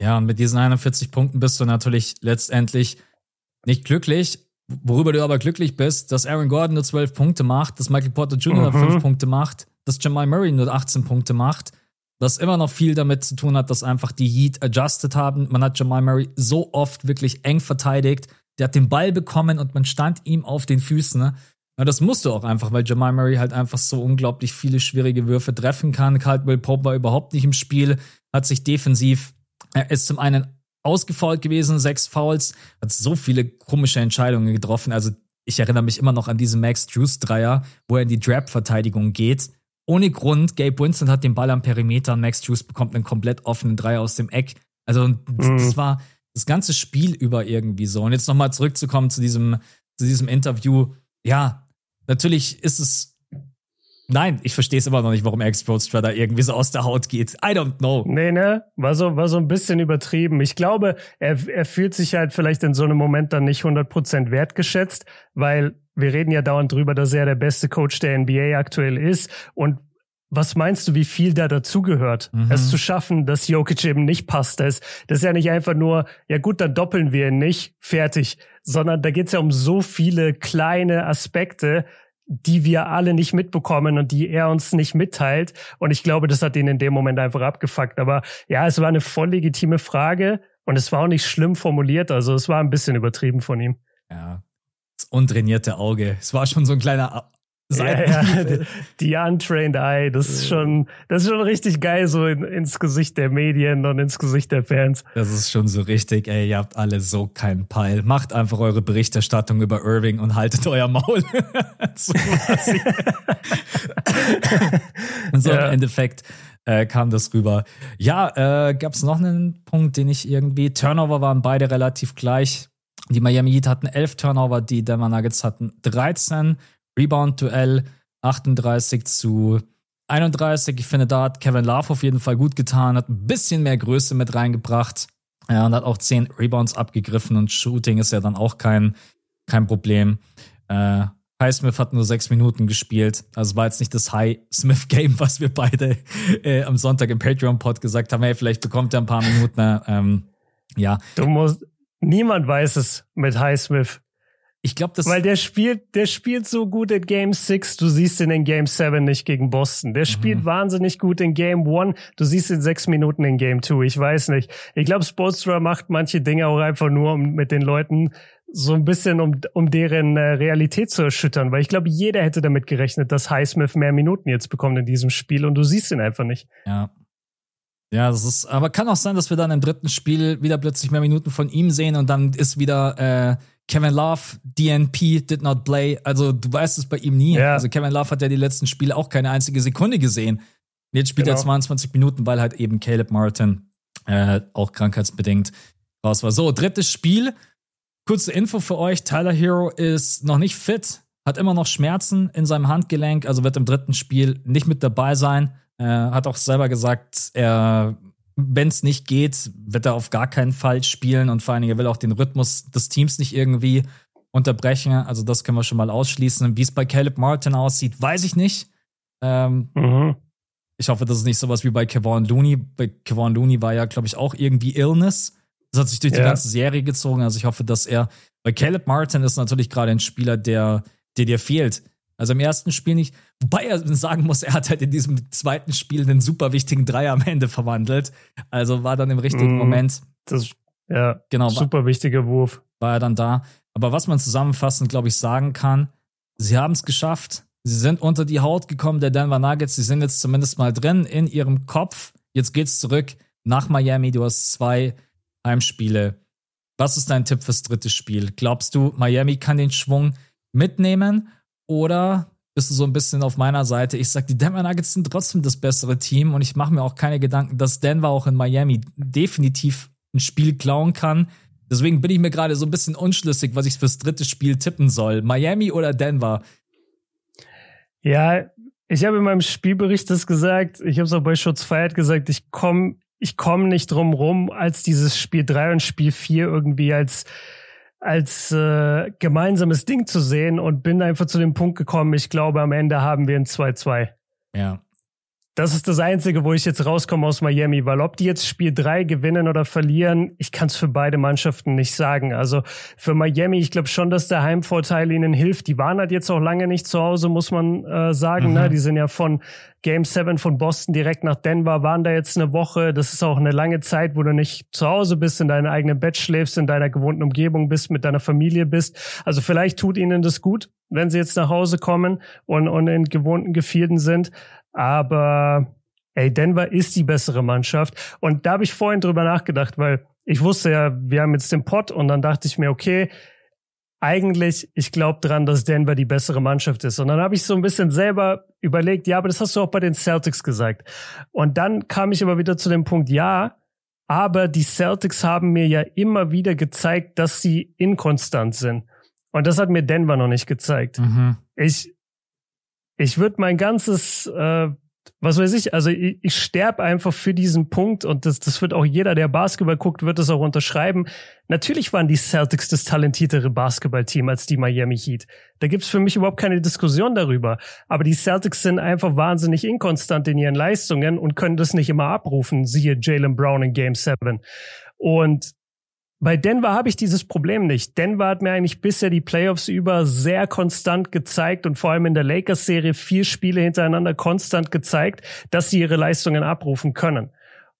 ja, und mit diesen 41 Punkten bist du natürlich letztendlich nicht glücklich, Worüber du aber glücklich bist, dass Aaron Gordon nur 12 Punkte macht, dass Michael Porter Jr. Mhm. 5 Punkte macht, dass Jamal Murray nur 18 Punkte macht. Das immer noch viel damit zu tun hat, dass einfach die Heat adjusted haben. Man hat Jamal Murray so oft wirklich eng verteidigt. Der hat den Ball bekommen und man stand ihm auf den Füßen. Ne? Ja, das musst du auch einfach, weil Jamal Murray halt einfach so unglaublich viele schwierige Würfe treffen kann. Caldwell Pope war überhaupt nicht im Spiel, hat sich defensiv, er ist zum einen ausgefault gewesen, sechs Fouls, hat so viele komische Entscheidungen getroffen. Also ich erinnere mich immer noch an diesen Max Juice Dreier, wo er in die Drap-Verteidigung geht. Ohne Grund, Gabe Winston hat den Ball am Perimeter und Max Juice bekommt einen komplett offenen Dreier aus dem Eck. Also mhm. das war das ganze Spiel über irgendwie so. Und jetzt nochmal zurückzukommen zu diesem, zu diesem Interview. Ja, natürlich ist es Nein, ich verstehe es immer noch nicht, warum Explode da irgendwie so aus der Haut geht. I don't know. Nee, ne? War so, war so ein bisschen übertrieben. Ich glaube, er, er fühlt sich halt vielleicht in so einem Moment dann nicht 100% wertgeschätzt, weil wir reden ja dauernd drüber, dass er der beste Coach der NBA aktuell ist und was meinst du, wie viel da dazugehört, mhm. es zu schaffen, dass Jokic eben nicht passt? Das, das ist ja nicht einfach nur, ja gut, dann doppeln wir ihn nicht, fertig, sondern da geht's ja um so viele kleine Aspekte, die wir alle nicht mitbekommen und die er uns nicht mitteilt. Und ich glaube, das hat ihn in dem Moment einfach abgefuckt. Aber ja, es war eine voll legitime Frage und es war auch nicht schlimm formuliert. Also es war ein bisschen übertrieben von ihm. Ja. Das untrainierte Auge. Es war schon so ein kleiner ja, ja, die untrained eye, das ist schon, das ist schon richtig geil, so in, ins Gesicht der Medien und ins Gesicht der Fans. Das ist schon so richtig, ey, ihr habt alle so keinen Peil. Macht einfach eure Berichterstattung über Irving und haltet euer Maul. so, so ja. im Endeffekt äh, kam das rüber. Ja, äh, gab es noch einen Punkt, den ich irgendwie. Turnover waren beide relativ gleich. Die Miami Heat hatten 11 Turnover, die Denver Nuggets hatten 13. Rebound-Duell 38 zu 31. Ich finde, da hat Kevin Love auf jeden Fall gut getan, hat ein bisschen mehr Größe mit reingebracht. Ja, und hat auch 10 Rebounds abgegriffen und Shooting ist ja dann auch kein, kein Problem. Äh, Highsmith hat nur sechs Minuten gespielt. Also war jetzt nicht das High-Smith-Game, was wir beide äh, am Sonntag im Patreon-Pod gesagt haben. Hey, vielleicht bekommt er ein paar Minuten. Äh, ähm, ja. Du musst, niemand weiß es mit Highsmith. Ich glaube, das. Weil der spielt, der spielt so gut in Game 6, du siehst ihn in Game 7 nicht gegen Boston. Der spielt mhm. wahnsinnig gut in Game 1, du siehst ihn sechs Minuten in Game 2. Ich weiß nicht. Ich glaube, Sportstra macht manche Dinge auch einfach nur, um mit den Leuten so ein bisschen, um, um deren äh, Realität zu erschüttern. Weil ich glaube, jeder hätte damit gerechnet, dass Highsmith mehr Minuten jetzt bekommt in diesem Spiel und du siehst ihn einfach nicht. Ja. Ja, das ist, aber kann auch sein, dass wir dann im dritten Spiel wieder plötzlich mehr Minuten von ihm sehen und dann ist wieder äh, Kevin Love, DNP, did not play. Also du weißt es bei ihm nie. Ja. Also Kevin Love hat ja die letzten Spiele auch keine einzige Sekunde gesehen. Jetzt spielt genau. er 22 Minuten, weil halt eben Caleb Martin äh, auch krankheitsbedingt raus war. So, drittes Spiel. Kurze Info für euch: Tyler Hero ist noch nicht fit, hat immer noch Schmerzen in seinem Handgelenk, also wird im dritten Spiel nicht mit dabei sein. Äh, hat auch selber gesagt, er wenn es nicht geht, wird er auf gar keinen Fall spielen und vor allen Dingen, er will auch den Rhythmus des Teams nicht irgendwie unterbrechen. Also das können wir schon mal ausschließen. Wie es bei Caleb Martin aussieht, weiß ich nicht. Ähm, mhm. Ich hoffe, das ist nicht sowas wie bei Kevon Looney. Bei Kevon Looney war ja, glaube ich, auch irgendwie Illness. Das hat sich durch ja. die ganze Serie gezogen. Also ich hoffe, dass er. Bei Caleb Martin ist natürlich gerade ein Spieler, der, der dir fehlt. Also im ersten Spiel nicht. Wobei er sagen muss, er hat halt in diesem zweiten Spiel einen super wichtigen Dreier am Ende verwandelt. Also war dann im richtigen mm, Moment. Das, ja, genau. Super war, wichtiger Wurf. War er dann da. Aber was man zusammenfassend, glaube ich, sagen kann, sie haben es geschafft. Sie sind unter die Haut gekommen der Denver Nuggets. Sie sind jetzt zumindest mal drin in ihrem Kopf. Jetzt geht's zurück nach Miami. Du hast zwei Heimspiele. Was ist dein Tipp fürs dritte Spiel? Glaubst du, Miami kann den Schwung mitnehmen? Oder bist du so ein bisschen auf meiner Seite? Ich sag, die Denver Nuggets sind trotzdem das bessere Team und ich mache mir auch keine Gedanken, dass Denver auch in Miami definitiv ein Spiel klauen kann. Deswegen bin ich mir gerade so ein bisschen unschlüssig, was ich fürs dritte Spiel tippen soll. Miami oder Denver? Ja, ich habe in meinem Spielbericht das gesagt. Ich habe es auch bei Schutz Feiert gesagt. Ich komme ich komm nicht drum rum, als dieses Spiel 3 und Spiel 4 irgendwie als als äh, gemeinsames Ding zu sehen und bin einfach zu dem Punkt gekommen, ich glaube, am Ende haben wir ein 2-2. Ja. Das ist das Einzige, wo ich jetzt rauskomme aus Miami, weil ob die jetzt Spiel drei gewinnen oder verlieren, ich kann es für beide Mannschaften nicht sagen. Also für Miami, ich glaube schon, dass der Heimvorteil ihnen hilft. Die waren halt jetzt auch lange nicht zu Hause, muss man äh, sagen. Ne? Mhm. Ne? Die sind ja von Game 7 von Boston direkt nach Denver, waren da jetzt eine Woche. Das ist auch eine lange Zeit, wo du nicht zu Hause bist, in deinem eigenen Bett schläfst, in deiner gewohnten Umgebung bist, mit deiner Familie bist. Also vielleicht tut ihnen das gut, wenn sie jetzt nach Hause kommen und, und in gewohnten Gefilden sind. Aber ey, Denver ist die bessere Mannschaft. Und da habe ich vorhin drüber nachgedacht, weil ich wusste ja, wir haben jetzt den Pot und dann dachte ich mir, okay, eigentlich, ich glaube dran, dass Denver die bessere Mannschaft ist. Und dann habe ich so ein bisschen selber überlegt, ja, aber das hast du auch bei den Celtics gesagt. Und dann kam ich aber wieder zu dem Punkt, ja, aber die Celtics haben mir ja immer wieder gezeigt, dass sie inkonstant sind. Und das hat mir Denver noch nicht gezeigt. Mhm. Ich, ich würde mein ganzes, äh, was weiß ich, also ich, ich sterbe einfach für diesen Punkt und das, das wird auch jeder, der Basketball guckt, wird das auch unterschreiben. Natürlich waren die Celtics das talentiertere Basketballteam als die Miami Heat. Da gibt's für mich überhaupt keine Diskussion darüber. Aber die Celtics sind einfach wahnsinnig inkonstant in ihren Leistungen und können das nicht immer abrufen, siehe Jalen Brown in Game 7. Und bei Denver habe ich dieses Problem nicht. Denver hat mir eigentlich bisher die Playoffs über sehr konstant gezeigt und vor allem in der Lakers-Serie vier Spiele hintereinander konstant gezeigt, dass sie ihre Leistungen abrufen können.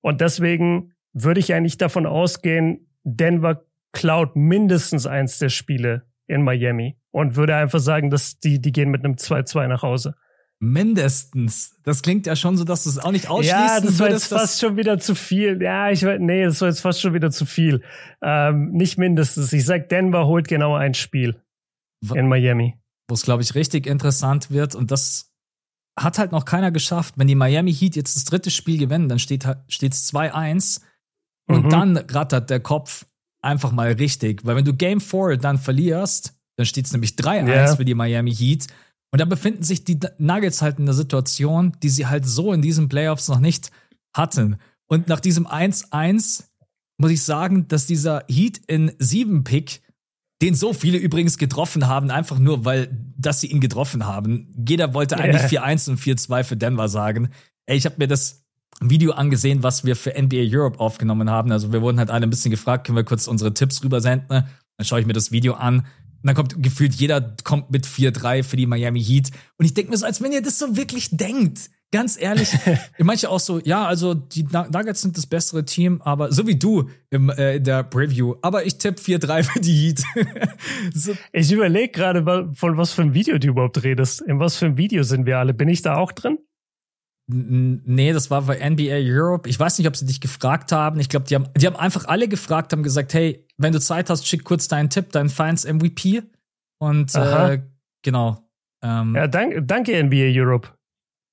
Und deswegen würde ich eigentlich davon ausgehen, Denver klaut mindestens eins der Spiele in Miami und würde einfach sagen, dass die, die gehen mit einem 2-2 nach Hause. Mindestens. Das klingt ja schon so, dass du es auch nicht ausschließen Ja, das war jetzt fast schon wieder zu viel. Ja, ich weiß, nee, das war jetzt fast schon wieder zu viel. Ähm, nicht mindestens. Ich sag, Denver holt genau ein Spiel in Miami. Wo es, glaube ich, richtig interessant wird und das hat halt noch keiner geschafft. Wenn die Miami Heat jetzt das dritte Spiel gewinnen, dann steht es 2-1 und mhm. dann rattert der Kopf einfach mal richtig. Weil wenn du Game 4 dann verlierst, dann steht es nämlich 3-1 yeah. für die Miami Heat. Und da befinden sich die Nuggets halt in der Situation, die sie halt so in diesen Playoffs noch nicht hatten. Und nach diesem 1-1 muss ich sagen, dass dieser Heat in 7 Pick, den so viele übrigens getroffen haben, einfach nur, weil, dass sie ihn getroffen haben. Jeder wollte yeah. eigentlich 4-1 und 4-2 für Denver sagen. Ey, ich habe mir das Video angesehen, was wir für NBA Europe aufgenommen haben. Also wir wurden halt alle ein bisschen gefragt, können wir kurz unsere Tipps rübersenden? Dann schaue ich mir das Video an. Und dann kommt gefühlt jeder kommt mit 4-3 für die Miami Heat. Und ich denke mir so, als wenn ihr das so wirklich denkt. Ganz ehrlich, manche auch so, ja, also die Nuggets sind das bessere Team, aber so wie du im, äh, in der Preview. Aber ich tippe 4-3 für die Heat. so. Ich überlege gerade, von was für einem Video du überhaupt redest. In was für einem Video sind wir alle? Bin ich da auch drin? Nee, das war bei NBA Europe. Ich weiß nicht, ob sie dich gefragt haben. Ich glaube, die haben, die haben einfach alle gefragt, haben gesagt, hey, wenn du Zeit hast, schick kurz deinen Tipp, deinen Fans MVP. Und äh, genau. Ähm, ja, dank, danke NBA Europe.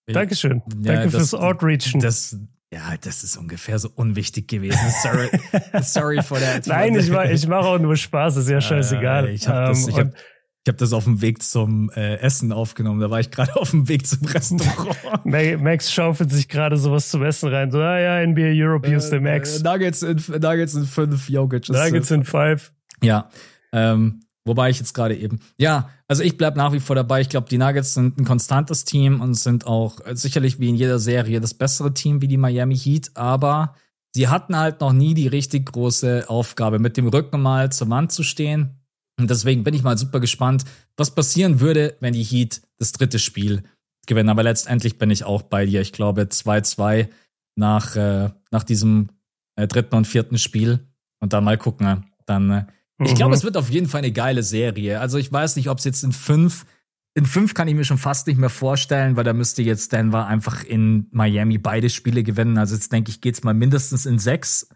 Dankeschön. Ja, danke das, fürs Outreachen. Das, ja, das ist ungefähr so unwichtig gewesen. Sorry, sorry for that. Nein, ich, mach, ich mache auch nur Spaß, ist ja scheißegal. Äh, ich habe ich habe das auf dem Weg zum äh, Essen aufgenommen. Da war ich gerade auf dem Weg zum Restaurant. Max schaufelt sich gerade sowas zum Essen rein. So, ah ja, NBA Europe, hier ist der Max. Äh, Nuggets in, Nuggets in fünf, Jokic. Nuggets in five. Ja, ähm, wobei ich jetzt gerade eben. Ja, also ich bleib nach wie vor dabei. Ich glaube, die Nuggets sind ein konstantes Team und sind auch äh, sicherlich wie in jeder Serie das bessere Team wie die Miami Heat. Aber sie hatten halt noch nie die richtig große Aufgabe, mit dem Rücken mal zur Wand zu stehen und deswegen bin ich mal super gespannt, was passieren würde, wenn die Heat das dritte Spiel gewinnen. Aber letztendlich bin ich auch bei dir. Ich glaube 2-2 nach, äh, nach diesem äh, dritten und vierten Spiel. Und dann mal gucken. Dann, äh, mhm. ich glaube, es wird auf jeden Fall eine geile Serie. Also ich weiß nicht, ob es jetzt in fünf, in fünf kann ich mir schon fast nicht mehr vorstellen, weil da müsste jetzt Denver einfach in Miami beide Spiele gewinnen. Also jetzt denke ich, geht's mal mindestens in sechs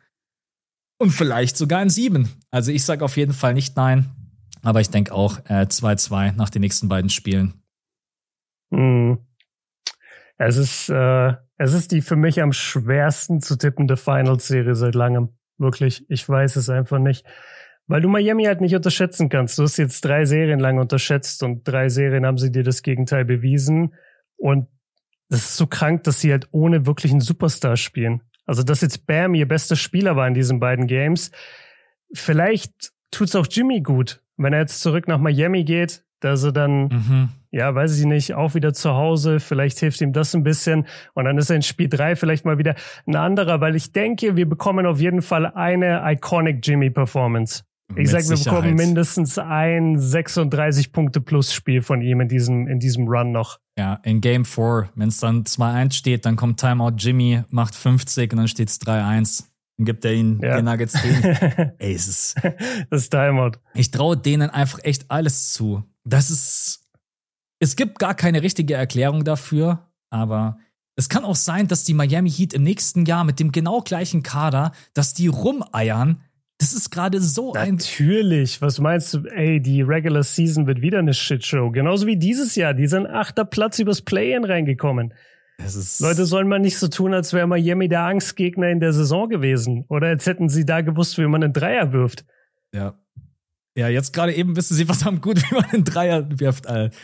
und vielleicht sogar in sieben. Also ich sage auf jeden Fall nicht nein. Aber ich denke auch 2-2 äh, nach den nächsten beiden Spielen. Hm. Es ist, äh, es ist die für mich am schwersten zu tippende Finals-Serie seit langem. Wirklich. Ich weiß es einfach nicht. Weil du Miami halt nicht unterschätzen kannst. Du hast jetzt drei Serien lang unterschätzt und drei Serien haben sie dir das Gegenteil bewiesen. Und das ist so krank, dass sie halt ohne wirklichen Superstar spielen. Also, dass jetzt Bam ihr bester Spieler war in diesen beiden Games. Vielleicht tut's auch Jimmy gut, wenn er jetzt zurück nach Miami geht, dass er dann, mhm. ja, weiß ich nicht, auch wieder zu Hause, vielleicht hilft ihm das ein bisschen und dann ist er in Spiel drei vielleicht mal wieder ein anderer, weil ich denke, wir bekommen auf jeden Fall eine iconic Jimmy Performance. Ich sage, wir bekommen mindestens ein 36 Punkte plus Spiel von ihm in diesem, in diesem Run noch. Ja, in Game 4, wenn es dann 2-1 steht, dann kommt Timeout Jimmy, macht 50 und dann steht es 3-1. Dann gibt er ihnen ja. den Nuggets den. Ey, es ist. Das ist Timeout. Ich traue denen einfach echt alles zu. Das ist. Es gibt gar keine richtige Erklärung dafür, aber es kann auch sein, dass die Miami Heat im nächsten Jahr mit dem genau gleichen Kader, dass die rumeiern. Das ist gerade so ein. Natürlich. Was meinst du? Ey, die Regular Season wird wieder eine Shitshow. Genauso wie dieses Jahr. Die sind achter Platz übers Play-In reingekommen. Leute sollen mal nicht so tun, als wäre Miami der Angstgegner in der Saison gewesen. Oder als hätten sie da gewusst, wie man einen Dreier wirft. Ja. Ja, jetzt gerade eben wissen sie was am gut, wie man einen Dreier wirft. Alter.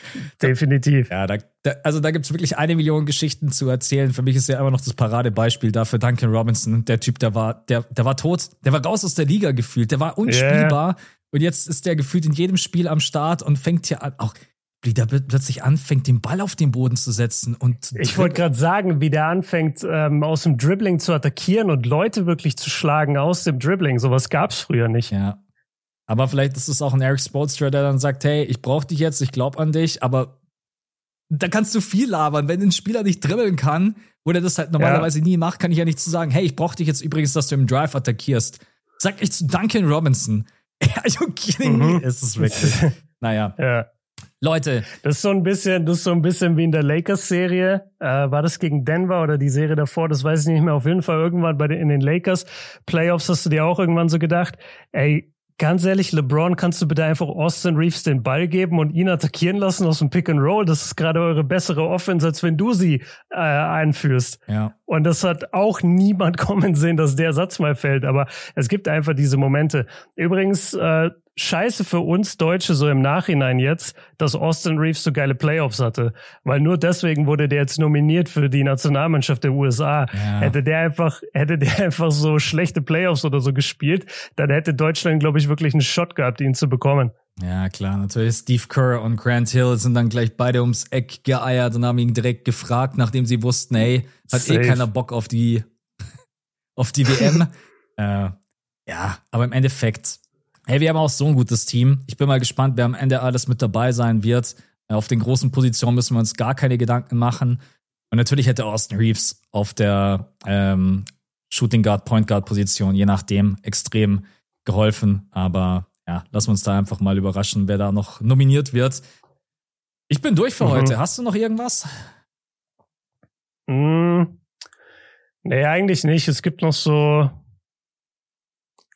Definitiv. Ja, da, da, also da gibt's wirklich eine Million Geschichten zu erzählen. Für mich ist ja immer noch das Paradebeispiel dafür Duncan Robinson. Der Typ, der war, der, der war tot. Der war raus aus der Liga gefühlt. Der war unspielbar. Yeah. Und jetzt ist der gefühlt in jedem Spiel am Start und fängt hier an. Auch wie der plötzlich anfängt, den Ball auf den Boden zu setzen und ich wollte gerade sagen, wie der anfängt, ähm, aus dem Dribbling zu attackieren und Leute wirklich zu schlagen aus dem Dribbling. Sowas gab's früher nicht. Ja. Aber vielleicht ist es auch ein Eric Spolstra, der dann sagt, hey, ich brauche dich jetzt, ich glaube an dich, aber da kannst du viel labern. Wenn ein Spieler nicht dribbeln kann oder das halt normalerweise ja. nie macht, kann ich ja nicht zu sagen, hey, ich brauche dich jetzt übrigens, dass du im Drive attackierst. Sag ich zu Duncan Robinson. Ja, you kidding me? Mhm. Ist es wirklich. naja. Ja. Leute. Das ist so ein bisschen, das ist so ein bisschen wie in der Lakers-Serie. Äh, war das gegen Denver oder die Serie davor? Das weiß ich nicht mehr. Auf jeden Fall irgendwann bei den, in den Lakers Playoffs hast du dir auch irgendwann so gedacht, ey, ganz ehrlich, LeBron, kannst du bitte einfach Austin Reeves den Ball geben und ihn attackieren lassen aus dem Pick and Roll? Das ist gerade eure bessere Offense, als wenn du sie äh, einführst. Ja. Und das hat auch niemand kommen sehen, dass der Satz mal fällt. Aber es gibt einfach diese Momente. Übrigens, äh, scheiße für uns Deutsche so im Nachhinein jetzt, dass Austin Reeves so geile Playoffs hatte. Weil nur deswegen wurde der jetzt nominiert für die Nationalmannschaft der USA. Ja. Hätte der einfach, hätte der einfach so schlechte Playoffs oder so gespielt, dann hätte Deutschland, glaube ich, wirklich einen Shot gehabt, ihn zu bekommen. Ja, klar, natürlich. Steve Kerr und Grant Hill sind dann gleich beide ums Eck geeiert und haben ihn direkt gefragt, nachdem sie wussten, hey, hat eh Safe. eh keiner Bock auf die, auf die WM. äh, ja, aber im Endeffekt, Hey, wir haben auch so ein gutes Team. Ich bin mal gespannt, wer am Ende alles mit dabei sein wird. Äh, auf den großen Positionen müssen wir uns gar keine Gedanken machen. Und natürlich hätte Austin Reeves auf der ähm, Shooting Guard, Point Guard Position, je nachdem, extrem geholfen. Aber ja, lass uns da einfach mal überraschen, wer da noch nominiert wird. Ich bin durch für mhm. heute. Hast du noch irgendwas? Mm, nee, eigentlich nicht. Es gibt noch so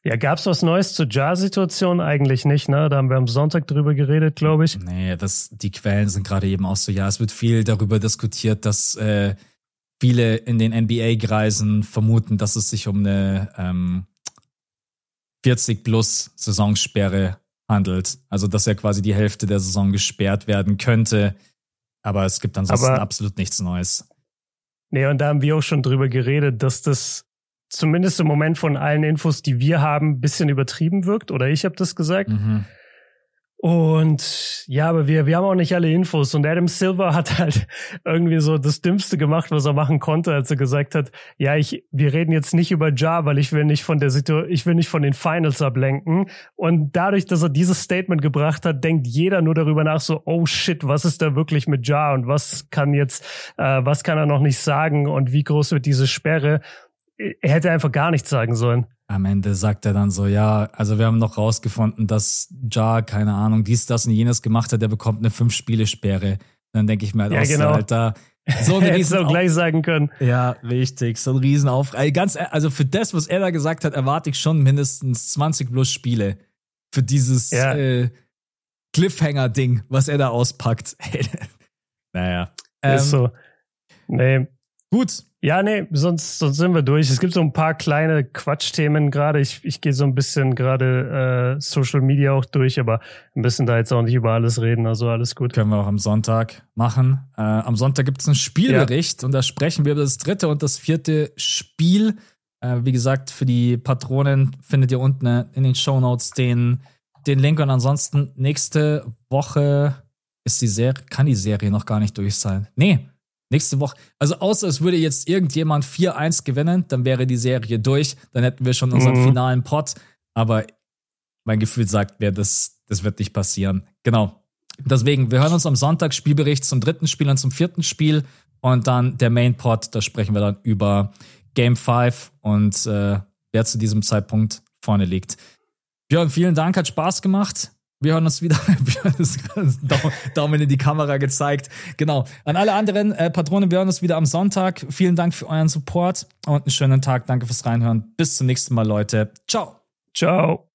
ja, gab's was Neues zur Jar-Situation? Eigentlich nicht, ne? Da haben wir am Sonntag drüber geredet, glaube ich. Nee, das, die Quellen sind gerade eben auch so, ja, es wird viel darüber diskutiert, dass äh, viele in den NBA-Kreisen vermuten, dass es sich um eine ähm, 40 plus Saisonsperre handelt. Also, dass er quasi die Hälfte der Saison gesperrt werden könnte. Aber es gibt ansonsten Aber, absolut nichts Neues. Nee, und da haben wir auch schon drüber geredet, dass das zumindest im Moment von allen Infos, die wir haben, bisschen übertrieben wirkt. Oder ich habe das gesagt. Mhm. Und ja, aber wir, wir haben auch nicht alle Infos. Und Adam Silver hat halt irgendwie so das Dümmste gemacht, was er machen konnte, als er gesagt hat, ja, ich, wir reden jetzt nicht über Ja, weil ich will nicht von der Situation, ich will nicht von den Finals ablenken. Und dadurch, dass er dieses Statement gebracht hat, denkt jeder nur darüber nach, so, oh shit, was ist da wirklich mit Ja und was kann jetzt, äh, was kann er noch nicht sagen und wie groß wird diese Sperre? er hätte einfach gar nichts sagen sollen. Am Ende sagt er dann so, ja, also wir haben noch rausgefunden, dass Ja, keine Ahnung, dies, das und jenes gemacht hat, der bekommt eine Fünf-Spiele-Sperre. Dann denke ich mir halt, ja, genau. Alter, so ein Riesen auch gleich sagen können. Ja, richtig, so ein Riesenaufrei. Ganz, also für das, was er da gesagt hat, erwarte ich schon mindestens 20 plus Spiele für dieses ja. äh, Cliffhanger-Ding, was er da auspackt. naja. Ähm, Ist so. Nee. Gut, ja, nee, sonst, sonst sind wir durch. Es gibt so ein paar kleine Quatschthemen gerade. Ich, ich gehe so ein bisschen gerade äh, Social Media auch durch, aber ein bisschen da jetzt auch nicht über alles reden, also alles gut. Können wir auch am Sonntag machen. Äh, am Sonntag gibt es einen Spielbericht ja. und da sprechen wir über das dritte und das vierte Spiel. Äh, wie gesagt, für die Patronen findet ihr unten in den Show Notes den, den Link und ansonsten nächste Woche ist die Serie, kann die Serie noch gar nicht durch sein. Nee, Nächste Woche, also außer es würde jetzt irgendjemand 4-1 gewinnen, dann wäre die Serie durch, dann hätten wir schon unseren mhm. finalen Pot. Aber mein Gefühl sagt mir, das, das wird nicht passieren. Genau. Deswegen, wir hören uns am Sonntag Spielbericht zum dritten Spiel und zum vierten Spiel und dann der Main Pot, da sprechen wir dann über Game 5 und äh, wer zu diesem Zeitpunkt vorne liegt. Björn, vielen Dank, hat Spaß gemacht. Wir hören uns wieder. Daumen in die Kamera gezeigt. Genau. An alle anderen äh, Patronen, wir hören uns wieder am Sonntag. Vielen Dank für euren Support und einen schönen Tag. Danke fürs Reinhören. Bis zum nächsten Mal, Leute. Ciao. Ciao.